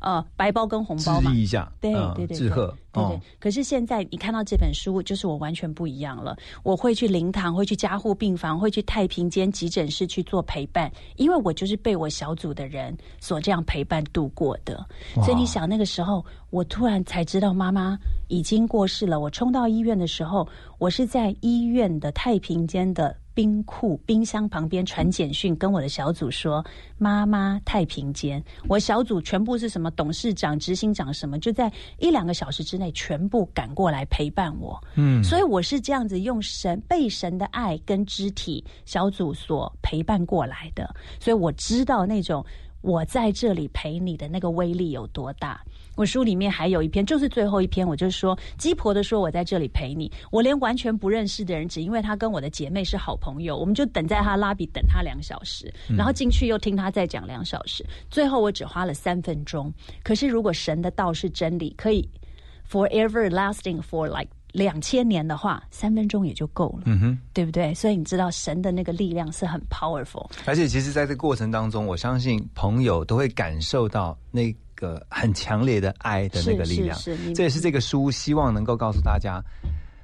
Speaker 4: 呃白包跟红包嘛
Speaker 2: 致。意一下，
Speaker 4: 对
Speaker 2: 嗯
Speaker 4: 对对，
Speaker 2: 致贺，
Speaker 4: 对对
Speaker 2: 哦。
Speaker 4: 可是现在你看到这本书，就是我完全不一样了。我会去灵堂，会去加护病房，会去太平间急诊室去做陪伴，因为我就是被我小组的人所这样陪伴度过的。所以你想，那个时候我突然才知道妈妈已经过世了。我冲到医院的时候，我是在医院的太平间的。冰库冰箱旁边传简讯，跟我的小组说：“妈妈太平间。”我小组全部是什么董事长、执行长什么，就在一两个小时之内全部赶过来陪伴我。
Speaker 2: 嗯
Speaker 4: 所以我是这样子用神被神的爱跟肢体小组所陪伴过来的，所以我知道那种我在这里陪你的那个威力有多大。我书里面还有一篇，就是最后一篇，我就说鸡婆的说我在这里陪你，我连完全不认识的人，只因为他跟我的姐妹是好朋友，我们就等在他拉比等他两小时，
Speaker 12: 嗯
Speaker 4: 然后进去又听他再讲两小时，最后我只花了三分钟。可是如果神的道是真理，可以 forever lasting for like 两千年的话，三分钟也就够了，
Speaker 2: 嗯哼。
Speaker 4: 对不对？所以你知道神的那个力量是很 powerful。
Speaker 2: 而且，其实，在这个过程当中，我相信朋友都会感受到那个很强烈的爱的那个力量。
Speaker 4: 是是是
Speaker 2: 这也是这个书希望能够告诉大家，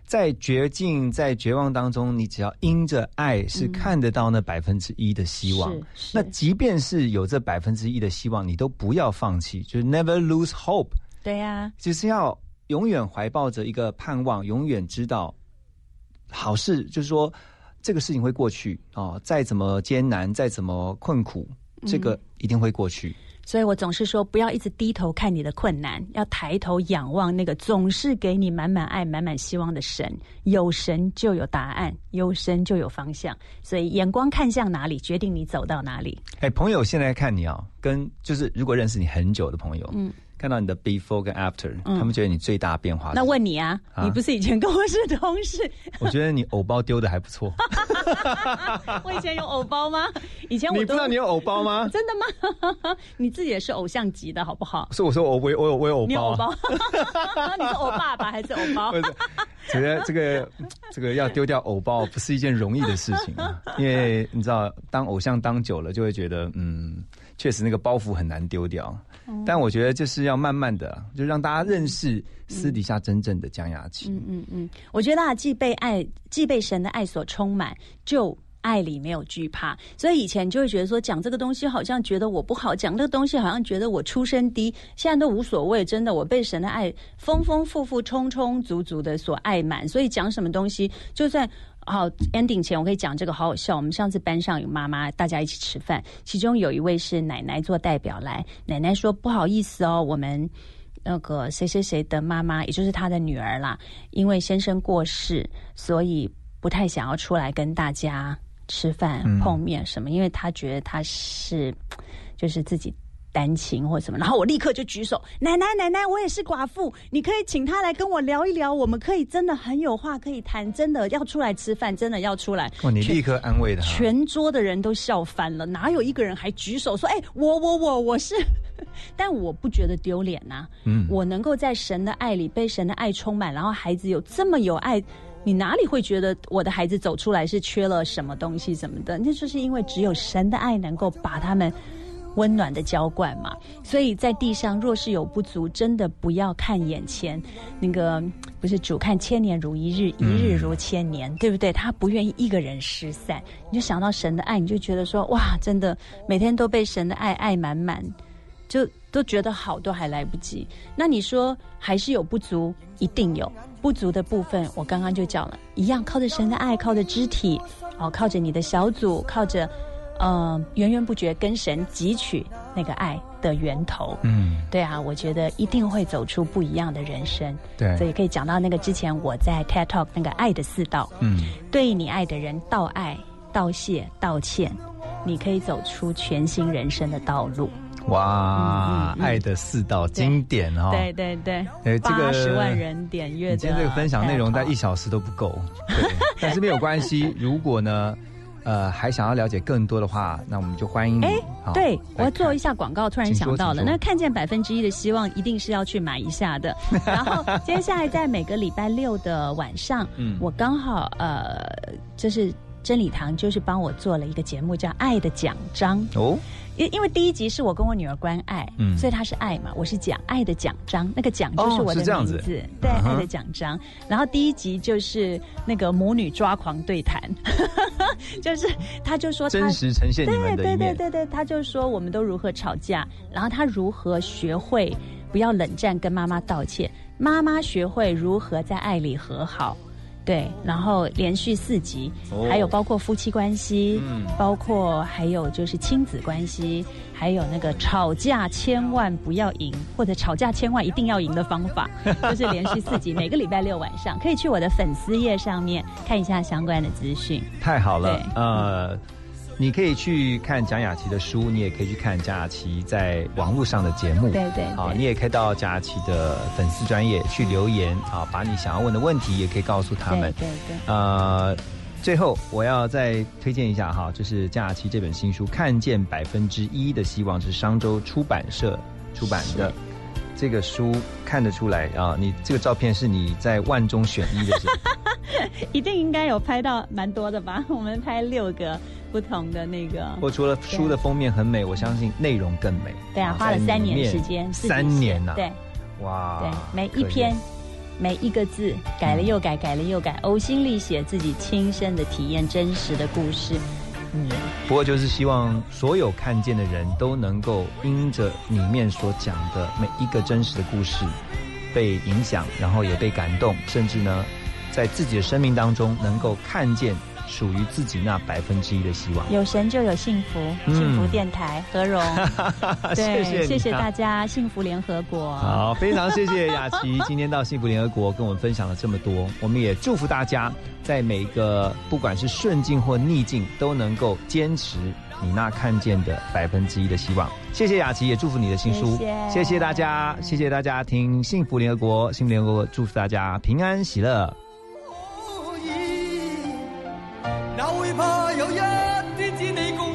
Speaker 2: 在绝境、在绝望当中，你只要因着爱，是看得到那百分之一的希望。那即便是有这百分之一的希望，你都不要放弃，就是 never lose hope，
Speaker 4: 对呀、
Speaker 2: 就是要永远怀抱着一个盼望，永远知道好事，就是说这个事情会过去哦，再怎么艰难，再怎么困苦，这个一定会过去。
Speaker 4: 所以我总是说，不要一直低头看你的困难，要抬头仰望那个总是给你满满爱、满满希望的神。有神就有答案，有神就有方向。所以眼光看向哪里，决定你走到哪里。
Speaker 2: 哎，朋友现在看你啊，跟就是如果认识你很久的朋友，
Speaker 4: 嗯，
Speaker 2: 看到你的 before 跟 after，、
Speaker 4: 嗯
Speaker 2: 他们觉得你最大变化
Speaker 4: 那。问你啊，
Speaker 2: 啊
Speaker 4: 你不是以前跟我是同事？
Speaker 2: 我觉得你偶包丢的还不错。
Speaker 4: 我以前有偶包吗？以前我
Speaker 2: 你不知道你有偶包吗？
Speaker 4: 真的吗？你自己也是偶像级的好不好？
Speaker 2: 所以我说我我有我有我有偶
Speaker 4: 你有偶
Speaker 2: 包
Speaker 4: 你是偶爸爸还是偶包？
Speaker 2: 觉得这个这个要丢掉偶包不是一件容易的事情啊，因为你知道，当偶像当久了，就会觉得嗯，确实那个包袱很难丢掉。但我觉得就是要慢慢的，就让大家认识私底下真正的江雅琪。
Speaker 4: 嗯嗯嗯，我觉得啊，既被爱，既被神的爱所充满，就爱里没有惧怕，所以以前就会觉得说讲这个东西好像觉得我不好，讲这个东西好像觉得我出身低，现在都无所谓，真的我被神的爱丰丰富富、充充足足的所爱满，所以讲什么东西，就算好 ending 前我可以讲这个好好笑。我们上次班上有妈妈，大家一起吃饭，其中有一位是奶奶做代表来，奶奶说不好意思哦，我们那个谁谁谁的妈妈，也就是她的女儿啦，因为先生过世，所以不太想要出来跟大家。吃饭碰面什么？因为他觉得他是，就是自己单亲或什么。然后我立刻就举手，奶奶奶奶，我也是寡妇，你可以请他来跟我聊一聊，我们可以真的很有话可以谈，真的要出来吃饭，真的要出来。
Speaker 2: 哦，你立刻安慰他，
Speaker 4: 全桌的人都笑翻了，哪有一个人还举手说：“哎，我我我我是。”但我不觉得丢脸呐。嗯，我能够在神的爱里被神的爱充满，然后孩子有这么有爱。你哪里会觉得我的孩子走出来是缺了什么东西什么的？那就是因为只有神的爱能够把他们温暖的浇灌嘛。所以在地上若是有不足，真的不要看眼前那个，不是主看千年如一日，一日如千年，对不对？他不愿意一个人失散，你就想到神的爱，你就觉得说哇，真的每天都被神的爱爱满满，就都觉得好，都还来不及。那你说还是有不足，一定有。不足的部分，我刚刚就讲了，一样靠着神的爱，靠着肢体，哦，靠着你的小组，靠着，呃，源源不绝跟神汲取那个爱的源头。嗯，对啊，我觉得一定会走出不一样的人生。
Speaker 2: 对，
Speaker 4: 所以可以讲到那个之前我在 TED Talk 那个爱的四道。嗯，对你爱的人道爱、道谢、道歉，你可以走出全新人生的道路。
Speaker 2: 哇，爱的四道经典哦！
Speaker 4: 对对对，哎，八十万人点阅。
Speaker 2: 今天这个分享内容在一小时都不够，但是没有关系。如果呢，呃，还想要了解更多的话，那我们就欢迎你。哎，
Speaker 4: 对我要做一下广告，突然想到了，那看见百分之一的希望，一定是要去买一下的。然后接下来在每个礼拜六的晚上，嗯，我刚好呃，就是真理堂就是帮我做了一个节目，叫《爱的奖章》哦。因因为第一集是我跟我女儿关爱，嗯，所以她是爱嘛，我是讲爱的奖章，那个奖就是我的名字，对，爱的奖章。然后第一集就是那个母女抓狂对谈，就是他就说
Speaker 2: 真实呈现你们的
Speaker 4: 对对对对对，他就说我们都如何吵架，然后他如何学会不要冷战，跟妈妈道歉，妈妈学会如何在爱里和好。对，然后连续四集，还有包括夫妻关系，包括还有就是亲子关系，还有那个吵架千万不要赢，或者吵架千万一定要赢的方法，就是连续四集，每个礼拜六晚上可以去我的粉丝页上面看一下相关的资讯。
Speaker 2: 太好了，呃。你可以去看蒋雅琪的书，你也可以去看蒋雅琪在网络上的节目。
Speaker 4: 对对，
Speaker 2: 啊，你也可以到蒋雅琪的粉丝专业去留言啊，把你想要问的问题也可以告诉他们。
Speaker 4: 对对。
Speaker 2: 呃，最后我要再推荐一下哈，就是蒋雅琪这本新书《看见百分之一的希望》，是商周出版社出版的。这个书看得出来啊，你这个照片是你在万中选一的时候，
Speaker 4: 一定应该有拍到蛮多的吧？我们拍六个。不同的那个，
Speaker 2: 我除了书的封面很美，我相信内容更美。
Speaker 4: 对啊，花了三年时间，
Speaker 2: 三年呐，
Speaker 4: 对，
Speaker 2: 哇，
Speaker 4: 对，每一篇每一个字改了又改，改了又改，呕心沥血，自己亲身的体验，真实的故事。
Speaker 2: 嗯，不过就是希望所有看见的人都能够因着里面所讲的每一个真实的故事被影响，然后也被感动，甚至呢，在自己的生命当中能够看见。属于自己那百分之一的希望，
Speaker 4: 有神就有幸福。幸福电台何荣，
Speaker 2: 谢谢
Speaker 4: 谢谢大家，幸福联合国。
Speaker 2: 好，非常谢谢雅琪今天到幸福联合国跟我们分享了这么多。我们也祝福大家在每一个不管是顺境或逆境，都能够坚持你那看见的百分之一的希望。谢谢雅琪，也祝福你的新书。谢谢大家，谢谢大家听幸福联合国，幸福联合国祝福大家平安喜乐。哪会怕有一天只你共